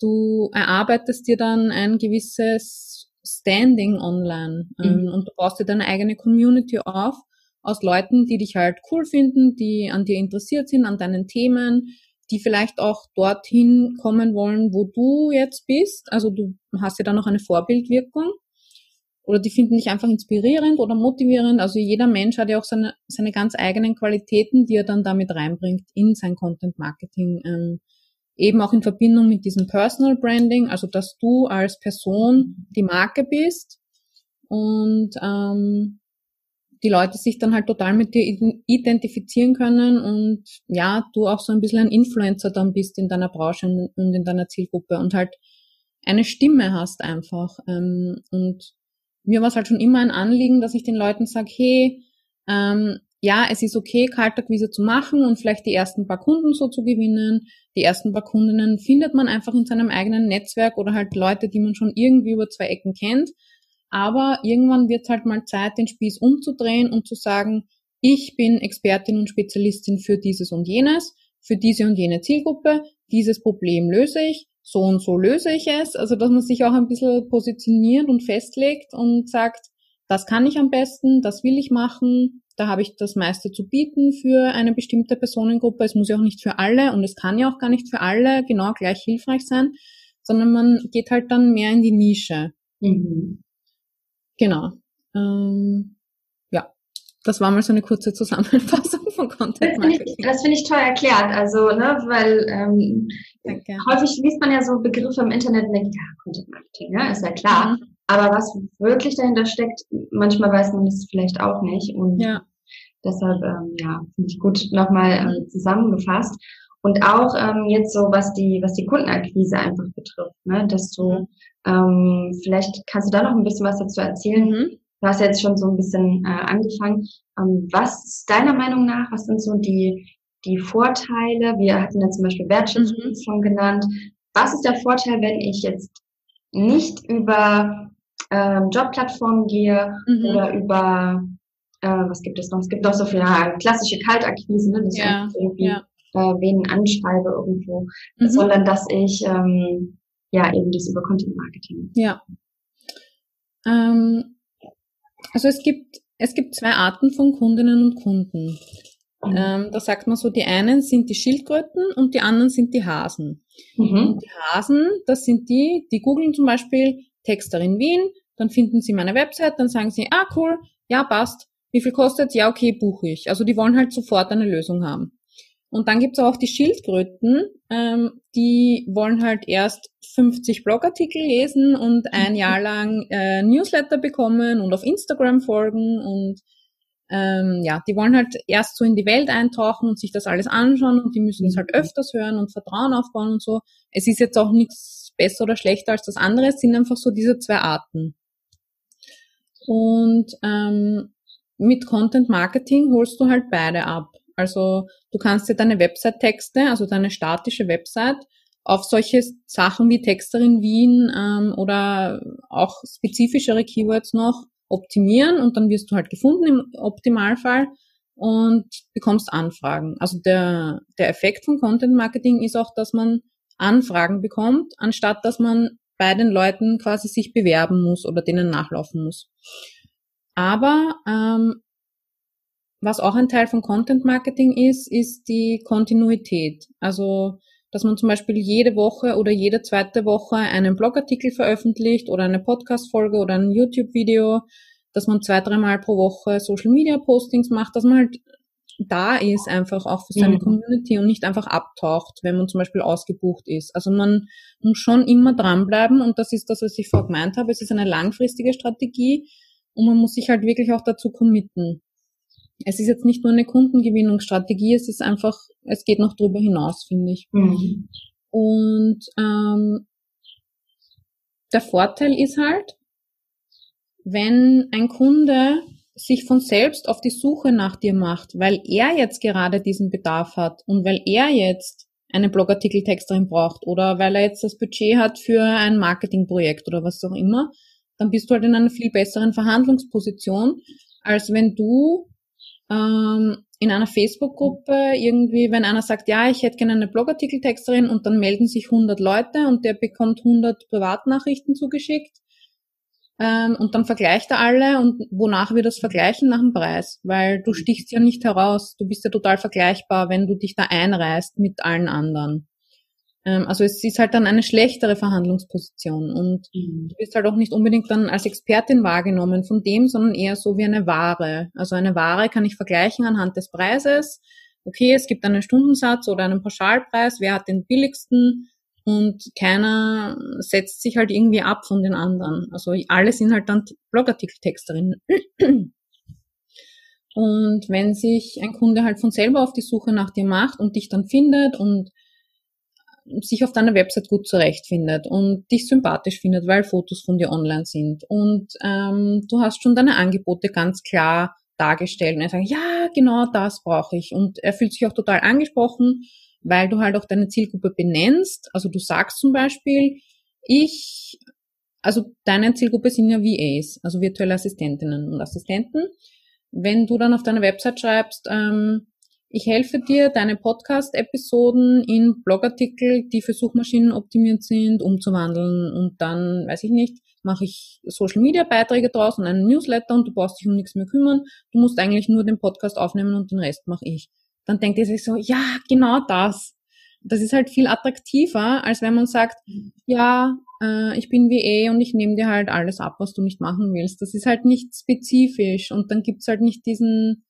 du erarbeitest dir dann ein gewisses Standing online ähm, mhm. und du baust dir deine eigene Community auf aus Leuten, die dich halt cool finden, die an dir interessiert sind, an deinen Themen, die vielleicht auch dorthin kommen wollen, wo du jetzt bist. Also du hast ja dann noch eine Vorbildwirkung. Oder die finden dich einfach inspirierend oder motivierend. Also jeder Mensch hat ja auch seine, seine ganz eigenen Qualitäten, die er dann damit reinbringt in sein Content Marketing. Ähm, eben auch in Verbindung mit diesem Personal Branding, also dass du als Person die Marke bist und ähm, die Leute sich dann halt total mit dir identifizieren können und ja, du auch so ein bisschen ein Influencer dann bist in deiner Branche und in deiner Zielgruppe und halt eine Stimme hast einfach. Ähm, und mir war es halt schon immer ein Anliegen, dass ich den Leuten sage, hey, ähm, ja, es ist okay, Kaltakquise zu machen und vielleicht die ersten paar Kunden so zu gewinnen. Die ersten paar Kundinnen findet man einfach in seinem eigenen Netzwerk oder halt Leute, die man schon irgendwie über zwei Ecken kennt. Aber irgendwann wird es halt mal Zeit, den Spieß umzudrehen und zu sagen, ich bin Expertin und Spezialistin für dieses und jenes, für diese und jene Zielgruppe, dieses Problem löse ich, so und so löse ich es. Also, dass man sich auch ein bisschen positioniert und festlegt und sagt, das kann ich am besten, das will ich machen, da habe ich das meiste zu bieten für eine bestimmte Personengruppe. Es muss ja auch nicht für alle und es kann ja auch gar nicht für alle genau gleich hilfreich sein, sondern man geht halt dann mehr in die Nische. Mhm. Genau. Ähm, ja, das war mal so eine kurze Zusammenfassung von Content Marketing. Das finde ich, find ich toll erklärt. Also, ne, weil ähm, häufig liest man ja so Begriffe im Internet und denkt, ja, Content Marketing, ja, ist ja klar. Mhm. Aber was wirklich dahinter steckt, manchmal weiß man das vielleicht auch nicht. Und ja. deshalb, ähm, ja, finde ich gut nochmal ähm, zusammengefasst. Und auch ähm, jetzt so, was die, was die Kundenakquise einfach betrifft, ne, dass du, ähm, vielleicht kannst du da noch ein bisschen was dazu erzählen. Mhm. Du hast ja jetzt schon so ein bisschen äh, angefangen. Ähm, was ist deiner Meinung nach, was sind so die, die Vorteile? Wir hatten ja zum Beispiel Wertschätzung mhm. schon genannt. Was ist der Vorteil, wenn ich jetzt nicht über ähm, Jobplattformen gehe mhm. oder über, äh, was gibt es noch? Es gibt noch so viele ja, klassische Kaltakquise, ne? dass ja, ich irgendwie ja. äh, wen anschreibe irgendwo, mhm. sondern dass ich ähm, ja eben das über Content Marketing. Ja. Ähm, also es gibt es gibt zwei Arten von Kundinnen und Kunden. Mhm. Ähm, da sagt man so, die einen sind die Schildkröten und die anderen sind die Hasen. Mhm. Und die Hasen, das sind die, die googeln zum Beispiel Texterin Wien, dann finden sie meine Website, dann sagen sie, ah cool, ja passt, wie viel kostet? Ja, okay, buche ich. Also die wollen halt sofort eine Lösung haben. Und dann gibt's auch die Schildkröten, ähm, die wollen halt erst 50 Blogartikel lesen und ein Jahr [laughs] lang äh, Newsletter bekommen und auf Instagram folgen und ähm, ja, die wollen halt erst so in die Welt eintauchen und sich das alles anschauen und die müssen es halt öfters hören und Vertrauen aufbauen und so. Es ist jetzt auch nichts besser oder schlechter als das andere, es sind einfach so diese zwei Arten. Und ähm, mit Content Marketing holst du halt beide ab. Also du kannst dir deine Website-Texte, also deine statische Website, auf solche Sachen wie Texterin Wien ähm, oder auch spezifischere Keywords noch optimieren und dann wirst du halt gefunden im Optimalfall und bekommst Anfragen. Also der, der Effekt von Content Marketing ist auch, dass man Anfragen bekommt, anstatt dass man bei den Leuten quasi sich bewerben muss oder denen nachlaufen muss. Aber ähm, was auch ein Teil von Content Marketing ist, ist die Kontinuität. Also dass man zum Beispiel jede Woche oder jede zweite Woche einen Blogartikel veröffentlicht oder eine Podcast-Folge oder ein YouTube-Video, dass man zwei, dreimal pro Woche Social-Media-Postings macht, dass man halt da ist einfach auch für seine mhm. Community und nicht einfach abtaucht, wenn man zum Beispiel ausgebucht ist. Also man muss schon immer dranbleiben und das ist das, was ich vorher gemeint habe. Es ist eine langfristige Strategie und man muss sich halt wirklich auch dazu committen es ist jetzt nicht nur eine Kundengewinnungsstrategie, es ist einfach, es geht noch drüber hinaus, finde ich. Mhm. Und ähm, der Vorteil ist halt, wenn ein Kunde sich von selbst auf die Suche nach dir macht, weil er jetzt gerade diesen Bedarf hat und weil er jetzt einen Blogartikeltexterin braucht oder weil er jetzt das Budget hat für ein Marketingprojekt oder was auch immer, dann bist du halt in einer viel besseren Verhandlungsposition, als wenn du ähm, in einer Facebook-Gruppe irgendwie, wenn einer sagt, ja, ich hätte gerne eine Blogartikeltexterin und dann melden sich 100 Leute und der bekommt 100 Privatnachrichten zugeschickt ähm, und dann vergleicht er alle und wonach wir das vergleichen? Nach dem Preis, weil du stichst ja nicht heraus, du bist ja total vergleichbar, wenn du dich da einreißt mit allen anderen. Ähm, also es ist halt dann eine schlechtere Verhandlungsposition und mhm. du bist halt auch nicht unbedingt dann als Expertin wahrgenommen von dem, sondern eher so wie eine Ware. Also eine Ware kann ich vergleichen anhand des Preises. Okay, es gibt einen Stundensatz oder einen Pauschalpreis, wer hat den billigsten und keiner setzt sich halt irgendwie ab von den anderen. Also alle sind halt dann Blogartikeltexterinnen. Und wenn sich ein Kunde halt von selber auf die Suche nach dir macht und dich dann findet und sich auf deiner Website gut zurechtfindet und dich sympathisch findet, weil Fotos von dir online sind und ähm, du hast schon deine Angebote ganz klar dargestellt und er sagt, ja, genau das brauche ich und er fühlt sich auch total angesprochen, weil du halt auch deine Zielgruppe benennst. Also du sagst zum Beispiel, ich, also deine Zielgruppe sind ja VAs, also virtuelle Assistentinnen und Assistenten. Wenn du dann auf deiner Website schreibst, ähm, ich helfe dir, deine Podcast-Episoden in Blogartikel, die für Suchmaschinen optimiert sind, umzuwandeln. Und dann, weiß ich nicht, mache ich Social-Media-Beiträge draus und einen Newsletter und du brauchst dich um nichts mehr kümmern. Du musst eigentlich nur den Podcast aufnehmen und den Rest mache ich. Dann denkt ihr sich so, ja, genau das. Das ist halt viel attraktiver, als wenn man sagt, ja, äh, ich bin VA und ich nehme dir halt alles ab, was du nicht machen willst. Das ist halt nicht spezifisch und dann gibt's halt nicht diesen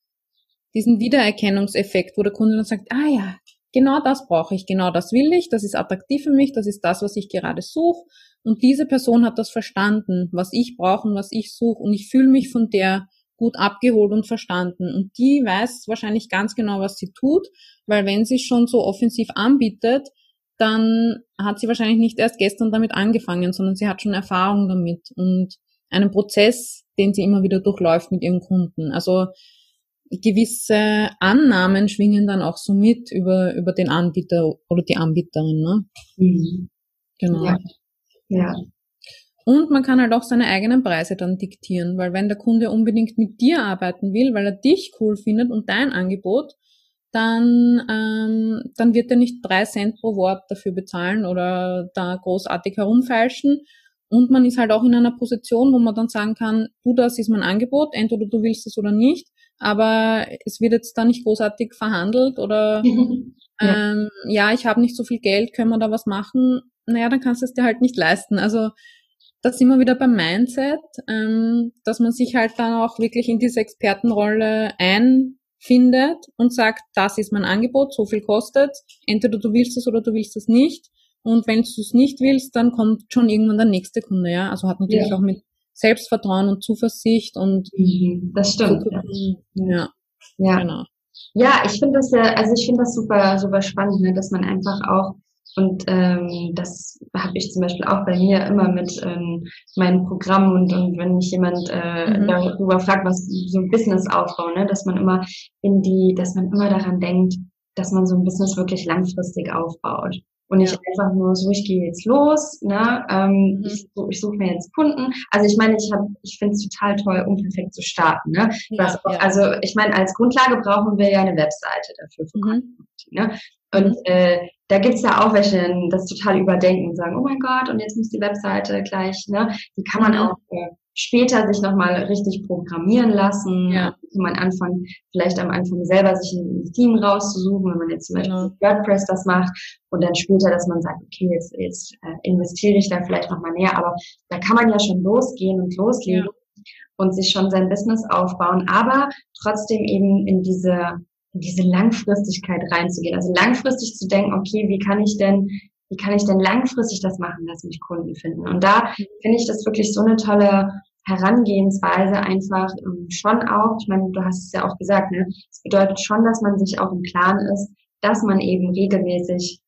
diesen Wiedererkennungseffekt, wo der Kunde dann sagt, ah ja, genau das brauche ich, genau das will ich, das ist attraktiv für mich, das ist das, was ich gerade suche. Und diese Person hat das verstanden, was ich brauche und was ich suche. Und ich fühle mich von der gut abgeholt und verstanden. Und die weiß wahrscheinlich ganz genau, was sie tut, weil wenn sie schon so offensiv anbietet, dann hat sie wahrscheinlich nicht erst gestern damit angefangen, sondern sie hat schon Erfahrung damit und einen Prozess, den sie immer wieder durchläuft mit ihren Kunden. Also gewisse Annahmen schwingen dann auch so mit über, über den Anbieter oder die Anbieterin. Ne? Mhm. Genau. Ja. ja. Und man kann halt auch seine eigenen Preise dann diktieren, weil wenn der Kunde unbedingt mit dir arbeiten will, weil er dich cool findet und dein Angebot, dann, ähm, dann wird er nicht drei Cent pro Wort dafür bezahlen oder da großartig herumfeilschen. Und man ist halt auch in einer Position, wo man dann sagen kann, du, das ist mein Angebot, entweder du willst es oder nicht aber es wird jetzt da nicht großartig verhandelt oder [laughs] ja, ähm, ja ich habe nicht so viel Geld, können wir da was machen? Naja, dann kannst du es dir halt nicht leisten. Also das immer wieder beim Mindset, ähm, dass man sich halt dann auch wirklich in diese Expertenrolle einfindet und sagt, das ist mein Angebot, so viel kostet, entweder du willst es oder du willst es nicht. Und wenn du es nicht willst, dann kommt schon irgendwann der nächste Kunde, ja. Also hat natürlich ja. auch mit Selbstvertrauen und Zuversicht und mhm, das stimmt. Ja. ja. Genau. Ja, ich finde das ja, also ich finde das super, super spannend, ne, dass man einfach auch Und ähm, das habe ich zum Beispiel auch bei mir immer mit ähm, meinem Programm und, und wenn mich jemand äh, mhm. darüber fragt, was so ein Business aufbau, ne, dass man immer in die, dass man immer daran denkt, dass man so ein Business wirklich langfristig aufbaut. Und nicht ja. einfach nur so, ich gehe jetzt los, ne? Ähm, mhm. ich, ich suche mir jetzt Kunden. Also ich meine, ich habe, ich finde es total toll, um perfekt zu starten. Ne? Ja, auch, ja. Also ich meine, als Grundlage brauchen wir ja eine Webseite dafür für Ne? Und mhm. äh, da gibt's ja auch welche, die das total überdenken und sagen, oh mein Gott, und jetzt muss die Webseite gleich, ne? Die kann man mhm. auch äh, später sich nochmal richtig programmieren lassen. Ja. Kann man anfangen, vielleicht am Anfang selber sich ein Theme rauszusuchen, wenn man jetzt zum Beispiel genau. WordPress das macht und dann später, dass man sagt, okay, jetzt, jetzt äh, investiere ich da vielleicht nochmal näher, aber da kann man ja schon losgehen und loslegen. Ja. und sich schon sein Business aufbauen, aber trotzdem eben in diese in diese Langfristigkeit reinzugehen. Also langfristig zu denken, okay, wie kann ich denn, wie kann ich denn langfristig das machen, dass mich Kunden finden? Und da finde ich das wirklich so eine tolle Herangehensweise einfach ähm, schon auch, ich meine, du hast es ja auch gesagt, ne, es bedeutet schon, dass man sich auch im Klaren ist, dass man eben regelmäßig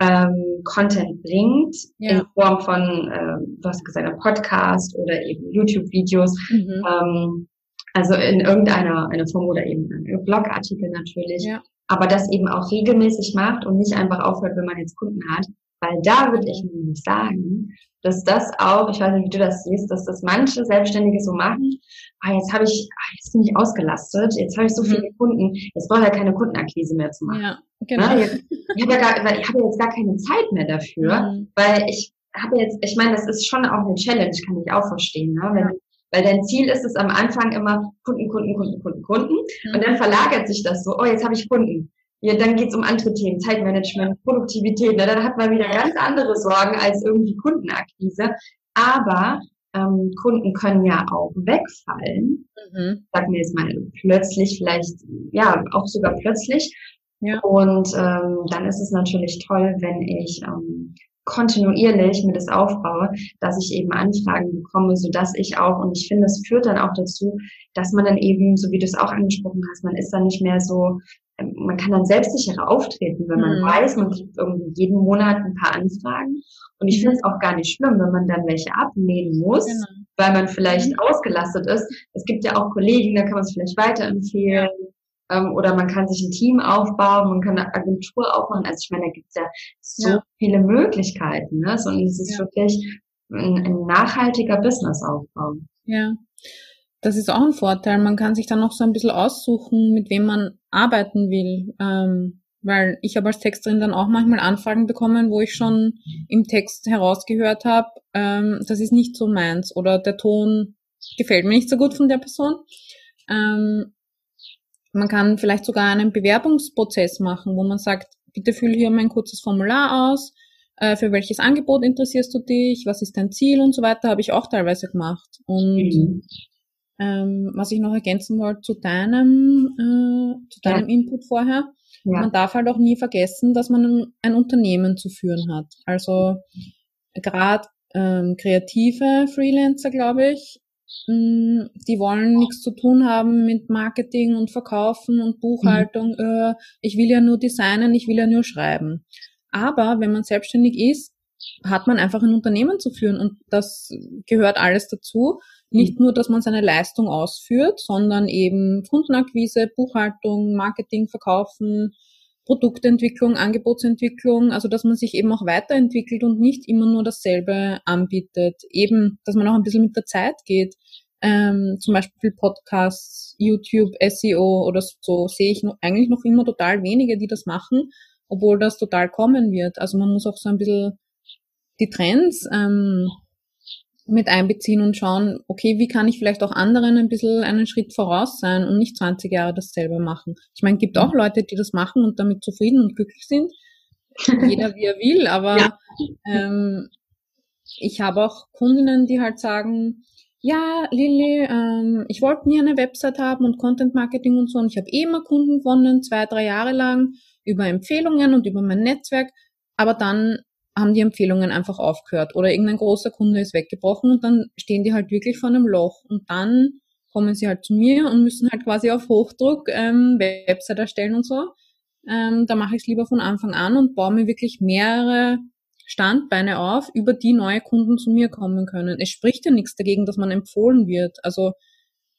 ähm, Content bringt ja. in Form von, äh, du hast gesagt, einem Podcast oder eben YouTube-Videos, mhm. ähm, also in irgendeiner eine Form oder eben Blogartikel natürlich. Ja. Aber das eben auch regelmäßig macht und nicht einfach aufhört, wenn man jetzt Kunden hat. Weil da würde ich nämlich sagen, dass das auch, ich weiß nicht, wie du das siehst, dass das manche Selbstständige so machen, ah, jetzt habe ich, ah, jetzt bin ich ausgelastet, jetzt habe ich so mhm. viele Kunden, jetzt brauche ich ja keine Kundenakquise mehr zu machen. Ja, genau. Ne? Jetzt, ich habe ja, gar, ich habe jetzt gar keine Zeit mehr dafür, mhm. weil ich habe jetzt, ich meine, das ist schon auch eine Challenge, kann ich auch verstehen, ne? wenn weil dein Ziel ist es am Anfang immer Kunden, Kunden, Kunden, Kunden, Kunden. Mhm. Und dann verlagert sich das so, oh, jetzt habe ich Kunden. Ja, dann geht's um andere Themen, Zeitmanagement, Produktivität. Ne? Dann hat man wieder ganz andere Sorgen als irgendwie Kundenakquise. Aber ähm, Kunden können ja auch wegfallen. Mhm. Sag mir jetzt mal plötzlich, vielleicht, ja, auch sogar plötzlich. Ja. Und ähm, dann ist es natürlich toll, wenn ich ähm, kontinuierlich mir das aufbaue, dass ich eben Anfragen bekomme, so dass ich auch, und ich finde, es führt dann auch dazu, dass man dann eben, so wie du es auch angesprochen hast, man ist dann nicht mehr so, ähm, man kann dann selbstsicherer auftreten, wenn man mhm. weiß, man kriegt irgendwie jeden Monat ein paar Anfragen. Und ich finde es auch gar nicht schlimm, wenn man dann welche ablehnen muss, genau. weil man vielleicht mhm. ausgelastet ist. Es gibt ja auch Kollegen, da kann man es vielleicht weiterempfehlen. Ähm, oder man kann sich ein Team aufbauen, man kann eine Agentur aufbauen. Also ich meine, da gibt es ja so ja. viele Möglichkeiten. Ne? So, und es ist ja. wirklich ein, ein nachhaltiger Businessaufbau. Ja, das ist auch ein Vorteil. Man kann sich dann noch so ein bisschen aussuchen, mit wem man arbeiten will. Ähm, weil ich habe als Texterin dann auch manchmal Anfragen bekommen, wo ich schon im Text herausgehört habe, ähm, das ist nicht so meins oder der Ton gefällt mir nicht so gut von der Person. Ähm, man kann vielleicht sogar einen Bewerbungsprozess machen, wo man sagt, bitte fülle hier mein kurzes Formular aus, äh, für welches Angebot interessierst du dich, was ist dein Ziel und so weiter, habe ich auch teilweise gemacht. Und mhm. ähm, was ich noch ergänzen wollte zu deinem, äh, zu deinem ja. Input vorher, ja. man darf halt auch nie vergessen, dass man ein, Unternehmen zu führen hat. Also gerade ähm, kreative Freelancer, glaube ich, die wollen nichts zu tun haben mit Marketing und Verkaufen und Buchhaltung. Mhm. Äh, ich will ja nur designen, ich will ja nur schreiben. Aber wenn man selbstständig ist, hat man einfach ein Unternehmen zu führen und das gehört alles dazu. Nicht mhm. nur, dass man seine Leistung ausführt, sondern eben Kundenakquise, Buchhaltung, Marketing, Verkaufen, Produktentwicklung, Angebotsentwicklung, also dass man sich eben auch weiterentwickelt und nicht immer nur dasselbe anbietet. Eben, dass man auch ein bisschen mit der Zeit geht. Ähm, zum Beispiel Podcasts, YouTube, SEO oder so sehe ich noch, eigentlich noch immer total wenige, die das machen, obwohl das total kommen wird. Also man muss auch so ein bisschen die Trends ähm, mit einbeziehen und schauen, okay, wie kann ich vielleicht auch anderen ein bisschen einen Schritt voraus sein und nicht 20 Jahre dasselbe machen. Ich meine, gibt auch Leute, die das machen und damit zufrieden und glücklich sind. Jeder wie er will, [laughs] aber ja. ähm, ich habe auch Kundinnen, die halt sagen, ja, Lilly, ähm, ich wollte nie eine Website haben und Content Marketing und so und ich habe eh immer Kunden gewonnen, zwei, drei Jahre lang über Empfehlungen und über mein Netzwerk, aber dann haben die Empfehlungen einfach aufgehört oder irgendein großer Kunde ist weggebrochen und dann stehen die halt wirklich vor einem Loch und dann kommen sie halt zu mir und müssen halt quasi auf Hochdruck ähm, Website erstellen und so. Ähm, da mache ich es lieber von Anfang an und baue mir wirklich mehrere Standbeine auf, über die neue Kunden zu mir kommen können. Es spricht ja nichts dagegen, dass man empfohlen wird. Also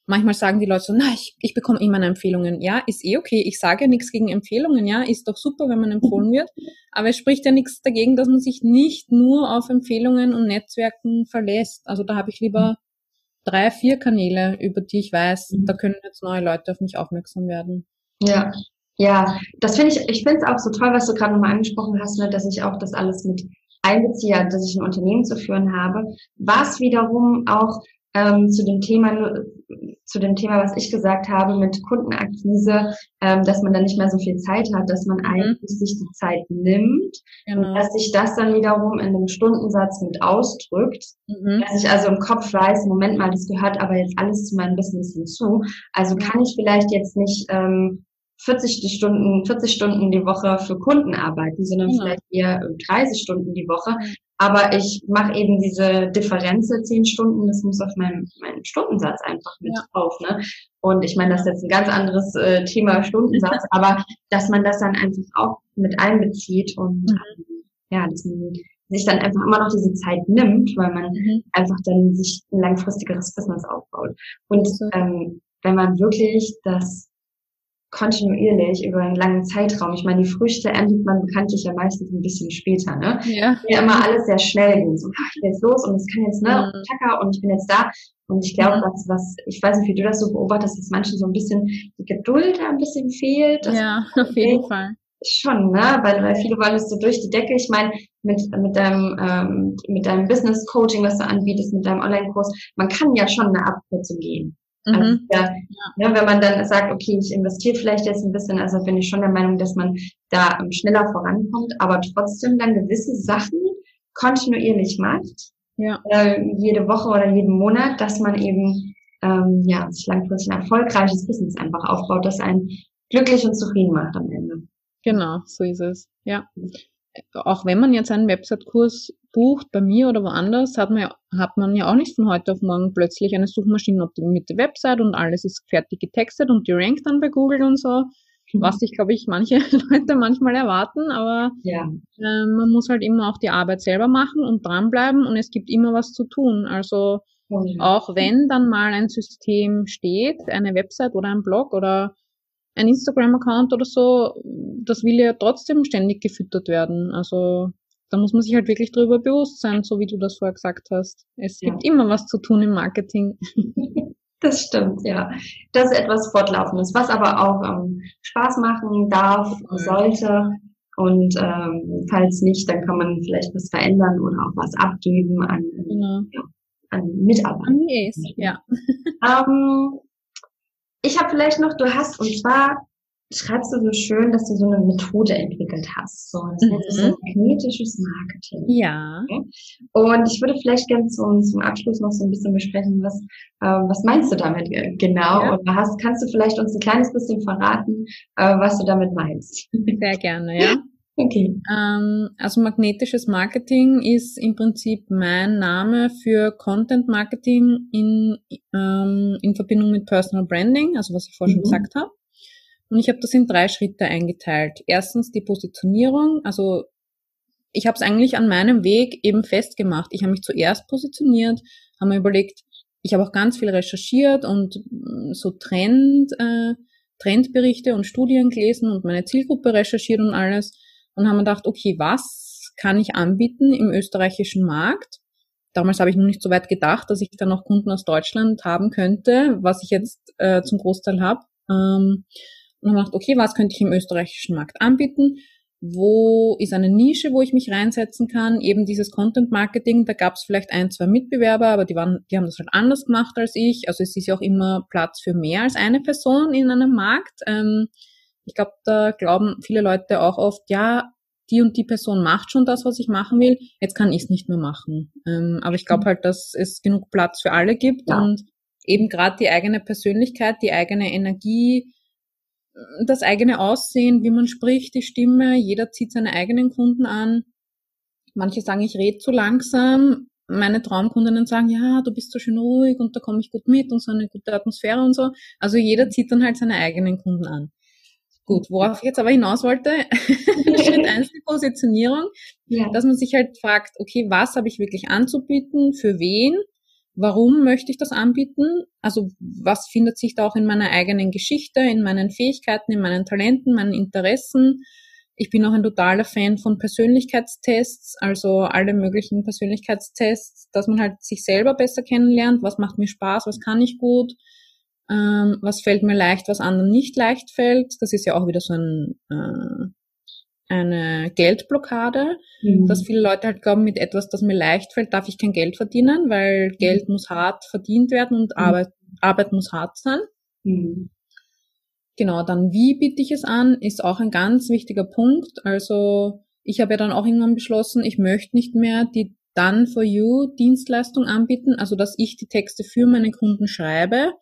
manchmal sagen die Leute so, na, ich, ich bekomme immer Empfehlungen. Ja, ist eh okay. Ich sage ja nichts gegen Empfehlungen. Ja, ist doch super, wenn man empfohlen wird. Aber es spricht ja nichts dagegen, dass man sich nicht nur auf Empfehlungen und Netzwerken verlässt. Also da habe ich lieber drei, vier Kanäle, über die ich weiß, da können jetzt neue Leute auf mich aufmerksam werden. Ja, ja, das finde ich, ich finde es auch so toll, was du gerade nochmal angesprochen hast, ne, dass ich auch das alles mit einbeziehe, dass ich ein Unternehmen zu führen habe, was wiederum auch ähm, zu dem Thema, zu dem Thema, was ich gesagt habe mit Kundenakquise, ähm, dass man dann nicht mehr so viel Zeit hat, dass man mhm. eigentlich sich die Zeit nimmt genau. und dass sich das dann wiederum in einem Stundensatz mit ausdrückt, mhm. dass ich also im Kopf weiß, Moment mal, das gehört aber jetzt alles zu meinem Business hinzu. Also kann ich vielleicht jetzt nicht ähm, 40 Stunden, 40 Stunden die Woche für Kunden arbeiten, sondern ja. vielleicht eher 30 Stunden die Woche. Aber ich mache eben diese Differenz 10 Stunden, das muss auf meinem, meinem Stundensatz einfach mit ja. drauf. Ne? Und ich meine, das ist jetzt ein ganz anderes äh, Thema Stundensatz, [laughs] aber dass man das dann einfach auch mit einbezieht und mhm. ähm, ja, dass man sich dann einfach immer noch diese Zeit nimmt, weil man mhm. einfach dann sich ein langfristigeres Business aufbaut. Und ähm, wenn man wirklich das kontinuierlich über einen langen Zeitraum. Ich meine, die Früchte erntet man bekanntlich ja meistens ein bisschen später, ne? Ja. Ja, immer alles sehr schnell gehen. So, ach, ich bin jetzt los und es kann jetzt, ne, mhm. Tacker und ich bin jetzt da. Und ich glaube, was, was, ich weiß nicht, wie du das so beobachtest, dass manchen so ein bisschen die Geduld ein bisschen fehlt. ja, [laughs] auf jeden Fall. Schon, ne? Weil, weil viele wollen es so durch die Decke. Ich meine, mit, mit deinem, ähm, mit deinem Business Coaching, was du anbietest, mit deinem Online-Kurs, man kann ja schon eine Abkürzung gehen. Also, mhm. ja, ja, wenn man dann sagt, okay, ich investiere vielleicht jetzt ein bisschen, also bin ich schon der Meinung, dass man da ähm, schneller vorankommt, aber trotzdem dann gewisse Sachen kontinuierlich macht, ja. äh, jede Woche oder jeden Monat, dass man eben ähm, ja sich langfristig ein erfolgreiches Business einfach aufbaut, das einen glücklich und zufrieden macht am Ende. Genau, so ist es. Ja auch wenn man jetzt einen Website-Kurs bucht, bei mir oder woanders, hat man, ja, hat man ja auch nicht von heute auf morgen plötzlich eine Suchmaschinenoptimierte Website und alles ist fertig getextet und die rankt dann bei Google und so. Mhm. Was sich, glaube ich, manche [laughs] Leute manchmal erwarten, aber ja. äh, man muss halt immer auch die Arbeit selber machen und dranbleiben und es gibt immer was zu tun. Also mhm. auch wenn dann mal ein System steht, eine Website oder ein Blog oder ein Instagram-Account oder so, das will ja trotzdem ständig gefüttert werden. Also da muss man sich halt wirklich drüber bewusst sein, so wie du das vorher gesagt hast. Es ja. gibt immer was zu tun im Marketing. [laughs] Das stimmt, ja. Das ist etwas Fortlaufendes, was aber auch ähm, Spaß machen darf, sollte. Und ähm, falls nicht, dann kann man vielleicht was verändern oder auch was abgeben an, genau. ja, an Mitarbeiter. Yes, ja. Ähm, ich habe vielleicht noch, du hast, und zwar schreibst du so schön, dass du so eine Methode entwickelt hast. So, das mhm. nennt sich so magnetisches Marketing. Ja. Und ich würde vielleicht gerne zum, zum Abschluss noch so ein bisschen besprechen, was, äh, was meinst du damit genau? Ja. Und hast, kannst du vielleicht uns ein kleines bisschen verraten, äh, was du damit meinst? Sehr gerne, ja. [laughs] Okay. Ähm, also magnetisches Marketing ist im Prinzip mein Name für Content Marketing in, ähm, in Verbindung mit Personal Branding, also was ich vorher mhm. schon gesagt habe. Und ich habe das in drei Schritte eingeteilt. Erstens die Positionierung, also ich habe es eigentlich an meinem Weg eben festgemacht. Ich habe mich zuerst positioniert, habe mir überlegt, ich habe auch ganz viel recherchiert und mm, so Trend, äh, Trendberichte und Studien gelesen und meine Zielgruppe recherchiert und alles und haben gedacht, okay, was kann ich anbieten im österreichischen Markt? Damals habe ich noch nicht so weit gedacht, dass ich dann noch Kunden aus Deutschland haben könnte, was ich jetzt äh, zum Großteil habe. Ähm, und haben gedacht, okay, was könnte ich im österreichischen Markt anbieten? Wo ist eine Nische, wo ich mich reinsetzen kann? Eben dieses Content Marketing, da gab es vielleicht ein, zwei Mitbewerber, aber die waren, die haben das halt anders gemacht als ich. Also es ist ja auch immer Platz für mehr als eine Person in einem Markt. Ähm, ich glaube, da glauben viele Leute auch oft, ja, die und die Person macht schon das, was ich machen will, jetzt kann ich es nicht mehr machen. Ähm, aber ich glaube halt, dass es genug Platz für alle gibt ja. und eben gerade die eigene Persönlichkeit, die eigene Energie, das eigene Aussehen, wie man spricht, die Stimme, jeder zieht seine eigenen Kunden an. Manche sagen, ich rede zu langsam. Meine Traumkundinnen sagen, ja, du bist so schön ruhig und da komme ich gut mit und so eine gute Atmosphäre und so. Also jeder zieht dann halt seine eigenen Kunden an. Gut, worauf ich jetzt aber hinaus wollte, [laughs] Schritt [laughs] eins die Positionierung, ja. dass man sich halt fragt, okay, was habe ich wirklich anzubieten, für wen, warum möchte ich das anbieten, also was findet sich da auch in meiner eigenen Geschichte, in meinen Fähigkeiten, in meinen Talenten, meinen Interessen. Ich bin auch ein totaler Fan von Persönlichkeitstests, also alle möglichen Persönlichkeitstests, dass man halt sich selber besser kennenlernt, was macht mir Spaß, was kann ich gut, ähm, was fällt mir leicht, was anderen nicht leicht fällt. Das ist ja auch wieder so ein, äh, eine Geldblockade, mhm. dass viele Leute halt glauben, mit etwas, das mir leicht fällt, darf ich kein Geld verdienen, weil mhm. Geld muss hart verdient werden und mhm. Arbeit, Arbeit muss hart sein. Mhm. Genau, dann wie biete ich es an, ist auch ein ganz wichtiger Punkt. Also ich habe ja dann auch irgendwann beschlossen, ich möchte nicht mehr die Done for You Dienstleistung anbieten, also dass ich die Texte für meine Kunden schreibe,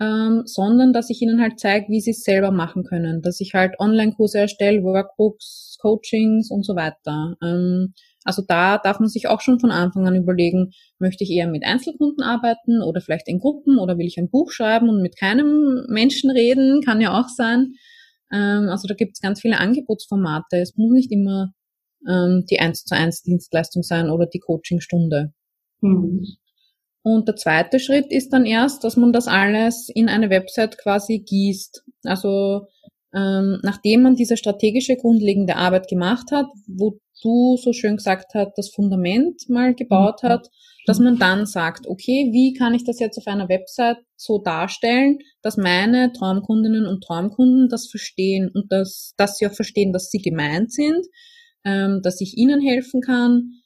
ähm, sondern dass ich ihnen halt zeige, wie sie es selber machen können, dass ich halt Online-Kurse erstelle, Workbooks, Coachings und so weiter. Ähm, also da darf man sich auch schon von Anfang an überlegen, möchte ich eher mit Einzelkunden arbeiten oder vielleicht in Gruppen oder will ich ein Buch schreiben und mit keinem Menschen reden, kann ja auch sein. Ähm, also da gibt es ganz viele Angebotsformate. Es muss nicht immer ähm, die 1 zu 1 Dienstleistung sein oder die Coachingstunde. Mhm. Und der zweite Schritt ist dann erst, dass man das alles in eine Website quasi gießt. Also ähm, nachdem man diese strategische grundlegende Arbeit gemacht hat, wo du so schön gesagt hast, das Fundament mal gebaut mhm. hat, dass man dann sagt, okay, wie kann ich das jetzt auf einer Website so darstellen, dass meine Traumkundinnen und Traumkunden das verstehen und dass, dass sie auch verstehen, dass sie gemeint sind, ähm, dass ich ihnen helfen kann,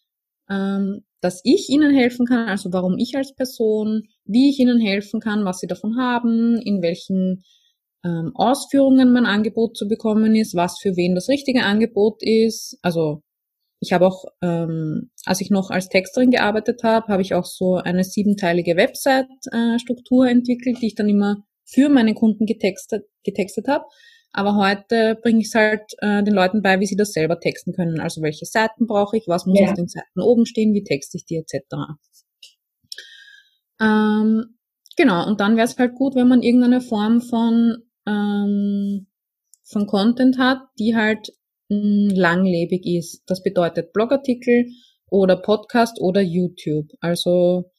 ähm, dass ich ihnen helfen kann, also warum ich als Person, wie ich ihnen helfen kann, was sie davon haben, in welchen ähm, Ausführungen mein Angebot zu bekommen ist, was für wen das richtige Angebot ist. Also ich habe auch, ähm, als ich noch als Texterin gearbeitet habe, habe ich auch so eine siebenteilige Website-Struktur äh, entwickelt, die ich dann immer für meine Kunden getextet, getextet habe. Aber heute bringe ich es halt äh, den Leuten bei, wie sie das selber texten können. Also welche Seiten brauche ich, was muss ja. auf den Seiten oben stehen, wie texte ich die etc. Ähm, genau, und dann wäre es halt gut, wenn man irgendeine Form von, ähm, von Content hat, die halt mh, langlebig ist. Das bedeutet Blogartikel oder Podcast oder YouTube. Also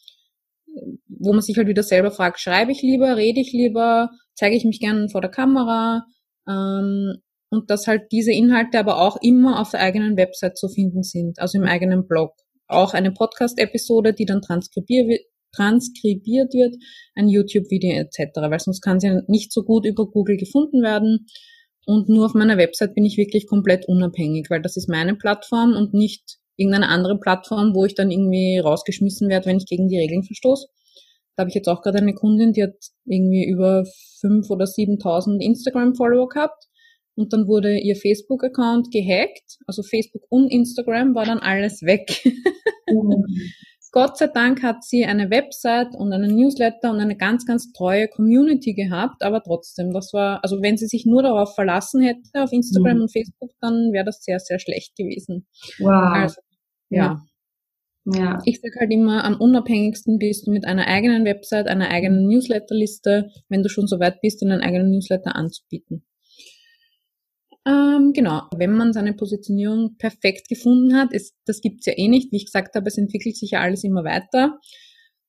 wo man sich halt wieder selber fragt, schreibe ich lieber, rede ich lieber, zeige ich mich gerne vor der Kamera, ähm, und dass halt diese Inhalte aber auch immer auf der eigenen Website zu finden sind, also im eigenen Blog. Auch eine Podcast-Episode, die dann transkribiert, transkribiert wird, ein YouTube-Video etc., weil sonst kann sie nicht so gut über Google gefunden werden. Und nur auf meiner Website bin ich wirklich komplett unabhängig, weil das ist meine Plattform und nicht irgendeine andere Plattform, wo ich dann irgendwie rausgeschmissen werde, wenn ich gegen die Regeln verstoße. Da habe ich jetzt auch gerade eine Kundin, die hat irgendwie über fünf oder 7.000 Instagram-Follower gehabt. Und dann wurde ihr Facebook-Account gehackt. Also Facebook und Instagram war dann alles weg. Mhm. [laughs] Gott sei Dank hat sie eine Website und einen Newsletter und eine ganz, ganz treue Community gehabt, aber trotzdem, das war, also wenn sie sich nur darauf verlassen hätte, auf Instagram mhm. und Facebook, dann wäre das sehr, sehr schlecht gewesen. Wow. Also, ja. ja. Ja. Ich sage halt immer, am unabhängigsten bist du mit einer eigenen Website, einer eigenen Newsletterliste, wenn du schon so weit bist, einen eigenen Newsletter anzubieten. Ähm, genau, wenn man seine Positionierung perfekt gefunden hat, ist, das gibt's ja eh nicht. Wie ich gesagt habe, es entwickelt sich ja alles immer weiter.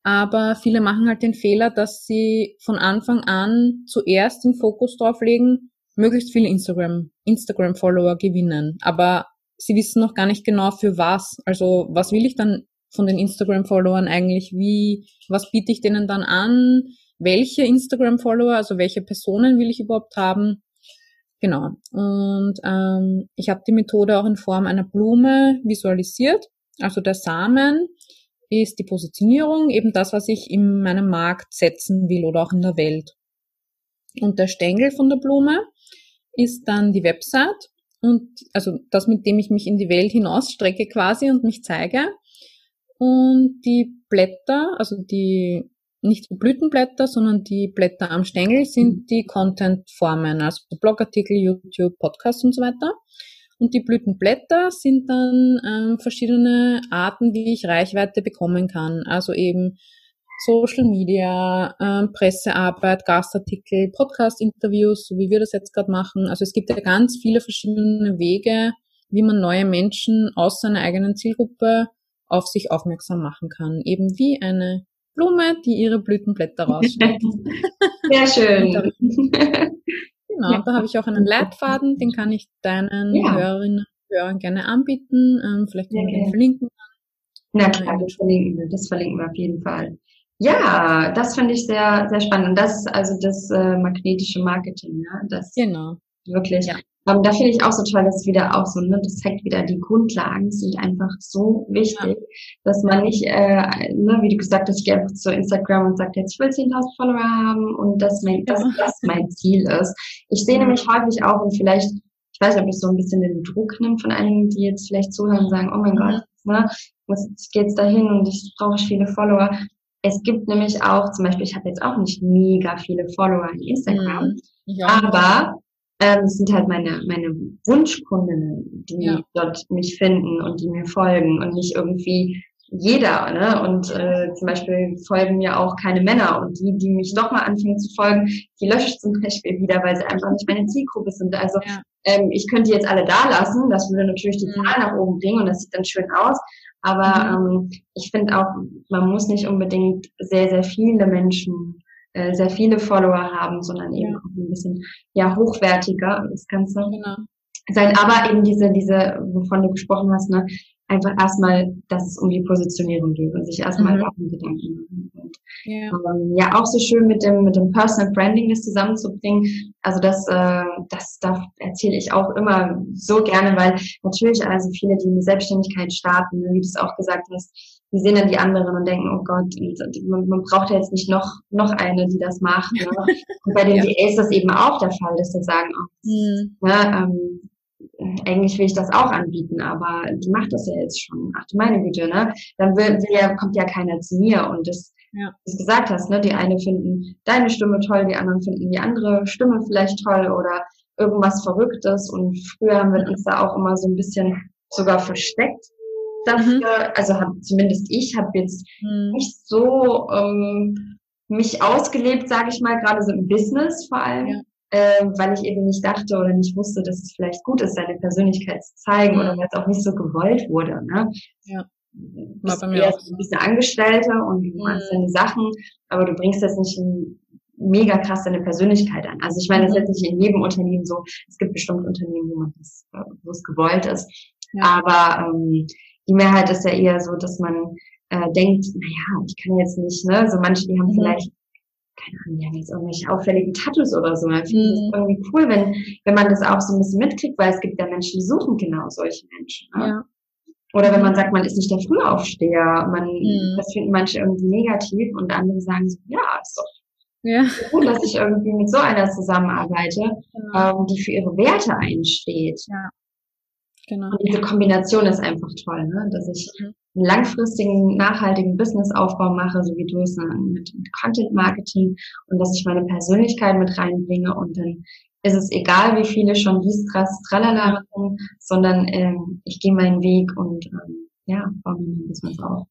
Aber viele machen halt den Fehler, dass sie von Anfang an zuerst den Fokus drauf legen, möglichst viele Instagram, Instagram-Follower gewinnen. Aber sie wissen noch gar nicht genau für was. Also was will ich dann von den Instagram-Followern eigentlich? Wie, was biete ich denen dann an? Welche Instagram-Follower, also welche Personen will ich überhaupt haben? Genau. Und ähm, ich habe die Methode auch in Form einer Blume visualisiert. Also der Samen ist die Positionierung, eben das, was ich in meinem Markt setzen will oder auch in der Welt. Und der Stängel von der Blume ist dann die Website und also das, mit dem ich mich in die Welt hinausstrecke quasi und mich zeige. Und die Blätter, also die nicht die Blütenblätter, sondern die Blätter am Stängel sind mhm. die Content-Formen, also Blogartikel, YouTube, Podcasts und so weiter. Und die Blütenblätter sind dann ähm, verschiedene Arten, wie ich Reichweite bekommen kann. Also eben Social Media, ähm, Pressearbeit, Gastartikel, Podcast-Interviews, so wie wir das jetzt gerade machen. Also es gibt ja ganz viele verschiedene Wege, wie man neue Menschen aus seiner eigenen Zielgruppe auf sich aufmerksam machen kann. Eben wie eine Blume, die ihre Blütenblätter rausstreckt. [laughs] Sehr schön. [laughs] genau, ja. da habe ich auch einen Leitfaden, den kann ich deinen ja. Hörerinnen und Hörern gerne anbieten. Ähm, vielleicht können wir den verlinken. Na klar, das verlinken wir, das verlinken wir auf jeden Fall. Ja, das finde ich sehr, sehr spannend. Und das ist also das äh, magnetische Marketing, ja. Das genau. Wirklich. Ja. Um, da finde ich auch so toll, dass wieder auch so, ne, das zeigt wieder, die Grundlagen sind einfach so wichtig, ja. dass man nicht, äh, ne, wie du gesagt hast, ich gehe einfach zu Instagram und sage, jetzt will 10.000 Follower haben und dass mein, dass das mein Ziel ist. Ich sehe nämlich häufig auch und vielleicht, ich weiß nicht, ob das so ein bisschen den Druck nimmt von einigen, die jetzt vielleicht zuhören und sagen, oh mein Gott, ne, jetzt geht's dahin und ich brauche viele Follower. Es gibt nämlich auch, zum Beispiel, ich habe jetzt auch nicht mega viele Follower in Instagram, mhm. ja. aber ähm, es sind halt meine, meine Wunschkundinnen, die ja. dort mich finden und die mir folgen und nicht irgendwie jeder, ne? Und äh, zum Beispiel folgen mir auch keine Männer und die, die mich doch mal anfangen zu folgen, die lösche ich zum Beispiel wieder, weil sie einfach nicht meine Zielgruppe sind. Also ja. ähm, ich könnte jetzt alle da lassen, das würde natürlich die mhm. Zahl nach oben bringen und das sieht dann schön aus. Aber mhm. ähm, ich finde auch, man muss nicht unbedingt sehr, sehr viele Menschen äh, sehr viele Follower haben, sondern eben auch ein bisschen ja hochwertiger das Ganze genau. sein. Aber eben diese, diese, wovon du gesprochen hast, ne, einfach erstmal, dass es um die Positionierung geht und sich erstmal mhm. Gedanken machen. Und, ja. Ähm, ja, auch so schön mit dem, mit dem Personal Branding das zusammenzubringen. Also das, äh, das, da erzähle ich auch immer so gerne, weil natürlich also viele, die eine Selbstständigkeit starten, wie du es auch gesagt hast, die sehen dann die anderen und denken, oh Gott, man, man braucht ja jetzt nicht noch, noch eine, die das macht. Ne? [laughs] Und bei den ja. DAs ist das eben auch der Fall, dass sie sagen, oh, mhm. ne, ähm, eigentlich will ich das auch anbieten, aber die macht das ja jetzt schon. Ach du meine Güte, ne? Dann will, will ja, kommt ja keiner zu mir und das, ja. du gesagt hast, ne? Die eine finden deine Stimme toll, die anderen finden die andere Stimme vielleicht toll oder irgendwas Verrücktes und früher haben wir uns da auch immer so ein bisschen sogar versteckt dafür. Mhm. Also hab, zumindest ich habe jetzt mhm. nicht so ähm, mich ausgelebt, sage ich mal, gerade so im Business vor allem. Ja. Äh, weil ich eben nicht dachte oder nicht wusste, dass es vielleicht gut ist, seine Persönlichkeit zu zeigen mhm. oder weil es auch nicht so gewollt wurde. Ne? Ja. War bei mir auch. Du bist eine Angestellte und du machst mhm. deine Sachen, aber du bringst jetzt nicht ein, mega krass deine Persönlichkeit an. Also ich meine, das ist jetzt nicht in jedem Unternehmen so. Es gibt bestimmt Unternehmen, wo man das, wo es gewollt ist. Ja. Aber ähm, die Mehrheit ist ja eher so, dass man äh, denkt, naja, ich kann jetzt nicht, ne, so manche, die haben mhm. vielleicht, keine Ahnung, die haben jetzt irgendwelche auffälligen Tattoos oder so. Ich finde mhm. das irgendwie cool, wenn, wenn man das auch so ein bisschen mitkriegt, weil es gibt ja Menschen, die suchen genau solche Menschen. Ne? Ja. Oder wenn man sagt, man ist nicht der Frühaufsteher, man, mhm. das finden manche irgendwie negativ und andere sagen so, ja, ist doch ja. gut, dass ich irgendwie mit so einer zusammenarbeite, ja. ähm, die für ihre Werte einsteht. Ja. Genau. Und diese Kombination ist einfach toll, ne? dass ich mhm. einen langfristigen, nachhaltigen Businessaufbau mache, so wie du es ne? mit, mit Content Marketing und dass ich meine Persönlichkeit mit reinbringe und dann ist es egal, wie viele schon dies, das, tralala machen, sondern ähm, ich gehe meinen Weg und ähm, ja, baue mir mein Business auf.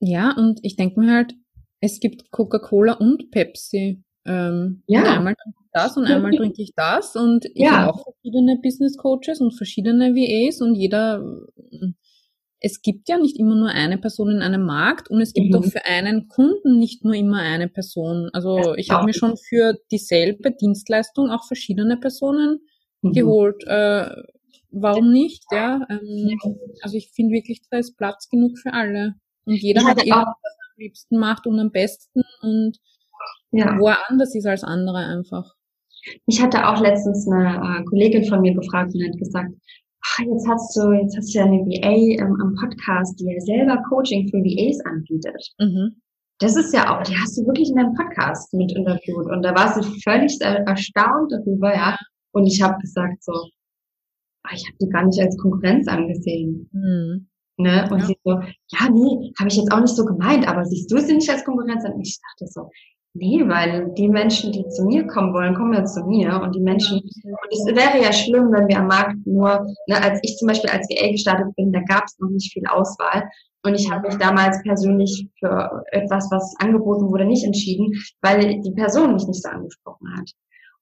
Ja, und ich denke mir halt, es gibt Coca-Cola und Pepsi. Ähm, ja. Und einmal trinke ich das und einmal [laughs] trinke ich das und ich ja. habe auch verschiedene Business Coaches und verschiedene VAs und jeder, es gibt ja nicht immer nur eine Person in einem Markt und es gibt mhm. auch für einen Kunden nicht nur immer eine Person. Also ich habe mir schon für dieselbe Dienstleistung auch verschiedene Personen mhm. geholt. Äh, warum nicht? Ja, ähm, also ich finde wirklich, da ist Platz genug für alle. Und jeder hat irgendwas am liebsten macht und am besten und ja. wo er anders ist als andere einfach. Ich hatte auch letztens eine äh, Kollegin von mir gefragt und hat gesagt, ach, jetzt hast du, jetzt hast du ja eine VA ähm, am Podcast, die ja selber Coaching für VAs anbietet. Mhm. Das ist ja auch, die hast du wirklich in deinem Podcast mit interviewt und da war sie völlig erstaunt darüber, ja. Und ich habe gesagt so, ach, ich habe die gar nicht als Konkurrenz angesehen. Mhm. Ne? Und ja. sie so, ja, nee, habe ich jetzt auch nicht so gemeint, aber siehst du sie nicht als Konkurrenz an? Und ich dachte so, Nee, weil die Menschen, die zu mir kommen wollen, kommen ja zu mir. Und die Menschen, und es wäre ja schlimm, wenn wir am Markt nur, ne, als ich zum Beispiel als VA gestartet bin, da gab es noch nicht viel Auswahl. Und ich habe mich damals persönlich für etwas, was angeboten wurde, nicht entschieden, weil die Person mich nicht so angesprochen hat.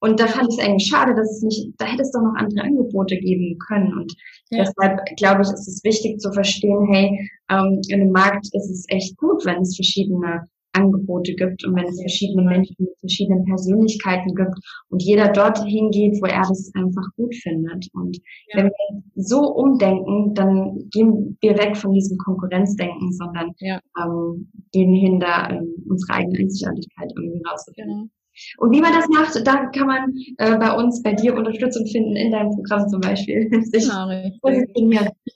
Und da fand ich es eigentlich schade, dass es nicht, da hätte es doch noch andere Angebote geben können. Und ja. deshalb glaube ich, ist es wichtig zu verstehen, hey, ähm, in einem Markt ist es echt gut, wenn es verschiedene Angebote gibt und wenn es verschiedene Menschen mit verschiedenen Persönlichkeiten gibt und jeder dort hingeht, wo er das einfach gut findet. Und ja. wenn wir so umdenken, dann gehen wir weg von diesem Konkurrenzdenken, sondern ja. ähm, gehen hin, da ähm, unsere eigene Einzigartigkeit irgendwie rauszufinden. Genau. Und wie man das macht, da kann man äh, bei uns, bei dir Unterstützung finden, in deinem Programm zum Beispiel. [laughs] Genau.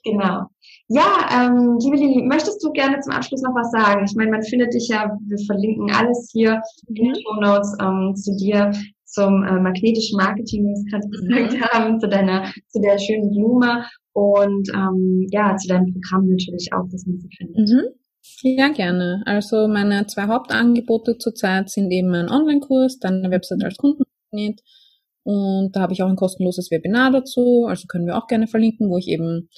genau. Ja, ähm, liebe Lili, möchtest du gerne zum Abschluss noch was sagen? Ich meine, man findet dich ja, wir verlinken alles hier in den Show Notes ähm, zu dir, zum äh, magnetischen Marketing, wie wir es gerade mhm. gesagt haben, zu deiner, zu der schönen Blume und ähm, ja, zu deinem Programm natürlich auch, das man so findet. Mhm. Ja, gerne. Also meine zwei Hauptangebote zurzeit sind eben ein Online-Kurs, dann eine Website als Kundenmagnet und da habe ich auch ein kostenloses Webinar dazu, also können wir auch gerne verlinken, wo ich eben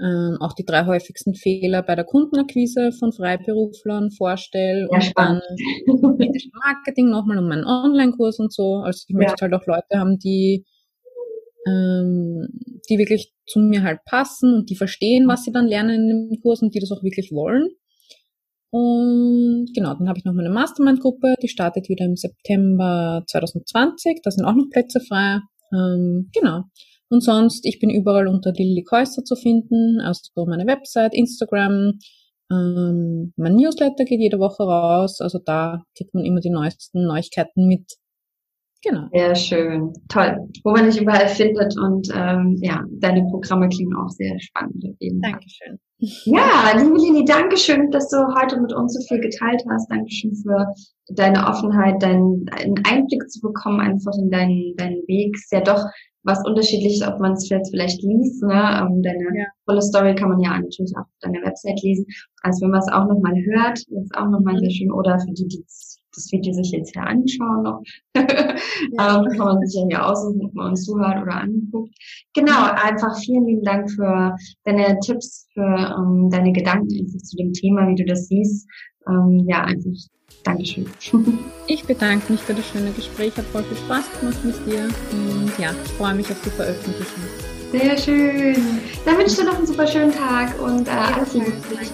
ähm, auch die drei häufigsten Fehler bei der Kundenakquise von Freiberuflern vorstelle ja, und dann [laughs] Marketing nochmal und meinen Online-Kurs und so. Also ich ja. möchte halt auch Leute haben, die ähm, die wirklich zu mir halt passen und die verstehen, was sie dann lernen in dem Kurs und die das auch wirklich wollen. Und genau, dann habe ich noch meine Mastermind-Gruppe, die startet wieder im September 2020. Da sind auch noch Plätze frei. Ähm, genau. Und sonst, ich bin überall unter Lilly Käuster zu finden, also meine Website, Instagram, ähm, mein Newsletter geht jede Woche raus, also da kriegt man immer die neuesten Neuigkeiten mit. Genau. Sehr schön. Toll. Wo man dich überall findet und ähm, ja, deine Programme klingen auch sehr spannend. Auf jeden Dankeschön. Ja, liebe Lili, Dankeschön, dass du heute mit uns so viel geteilt hast. Dankeschön für deine Offenheit, deinen, einen Einblick zu bekommen, einfach in deinen, deinen Weg. Ist ja doch was unterschiedliches, ob man es jetzt vielleicht liest. Ne? Ähm, deine ja. volle Story kann man ja natürlich auch auf deiner Website lesen. Also wenn man es auch nochmal hört, ist auch nochmal mhm. sehr schön. Oder für die, die das Video sich jetzt hier anschauen noch, [laughs] ja. ähm, kann man sich ja hier aussuchen, ob man uns zuhört oder anguckt. Genau, einfach vielen lieben Dank für deine Tipps, für ähm, deine Gedanken zu dem Thema, wie du das siehst. Ähm, ja, einfach Dankeschön. [laughs] Ich bedanke mich für das schöne Gespräch, hat voll viel Spaß gemacht mit dir und ja, ich freue mich auf die Veröffentlichung. Sehr schön. Dann wünsche ich dir noch einen super schönen Tag und äh, alles Liebe für dich.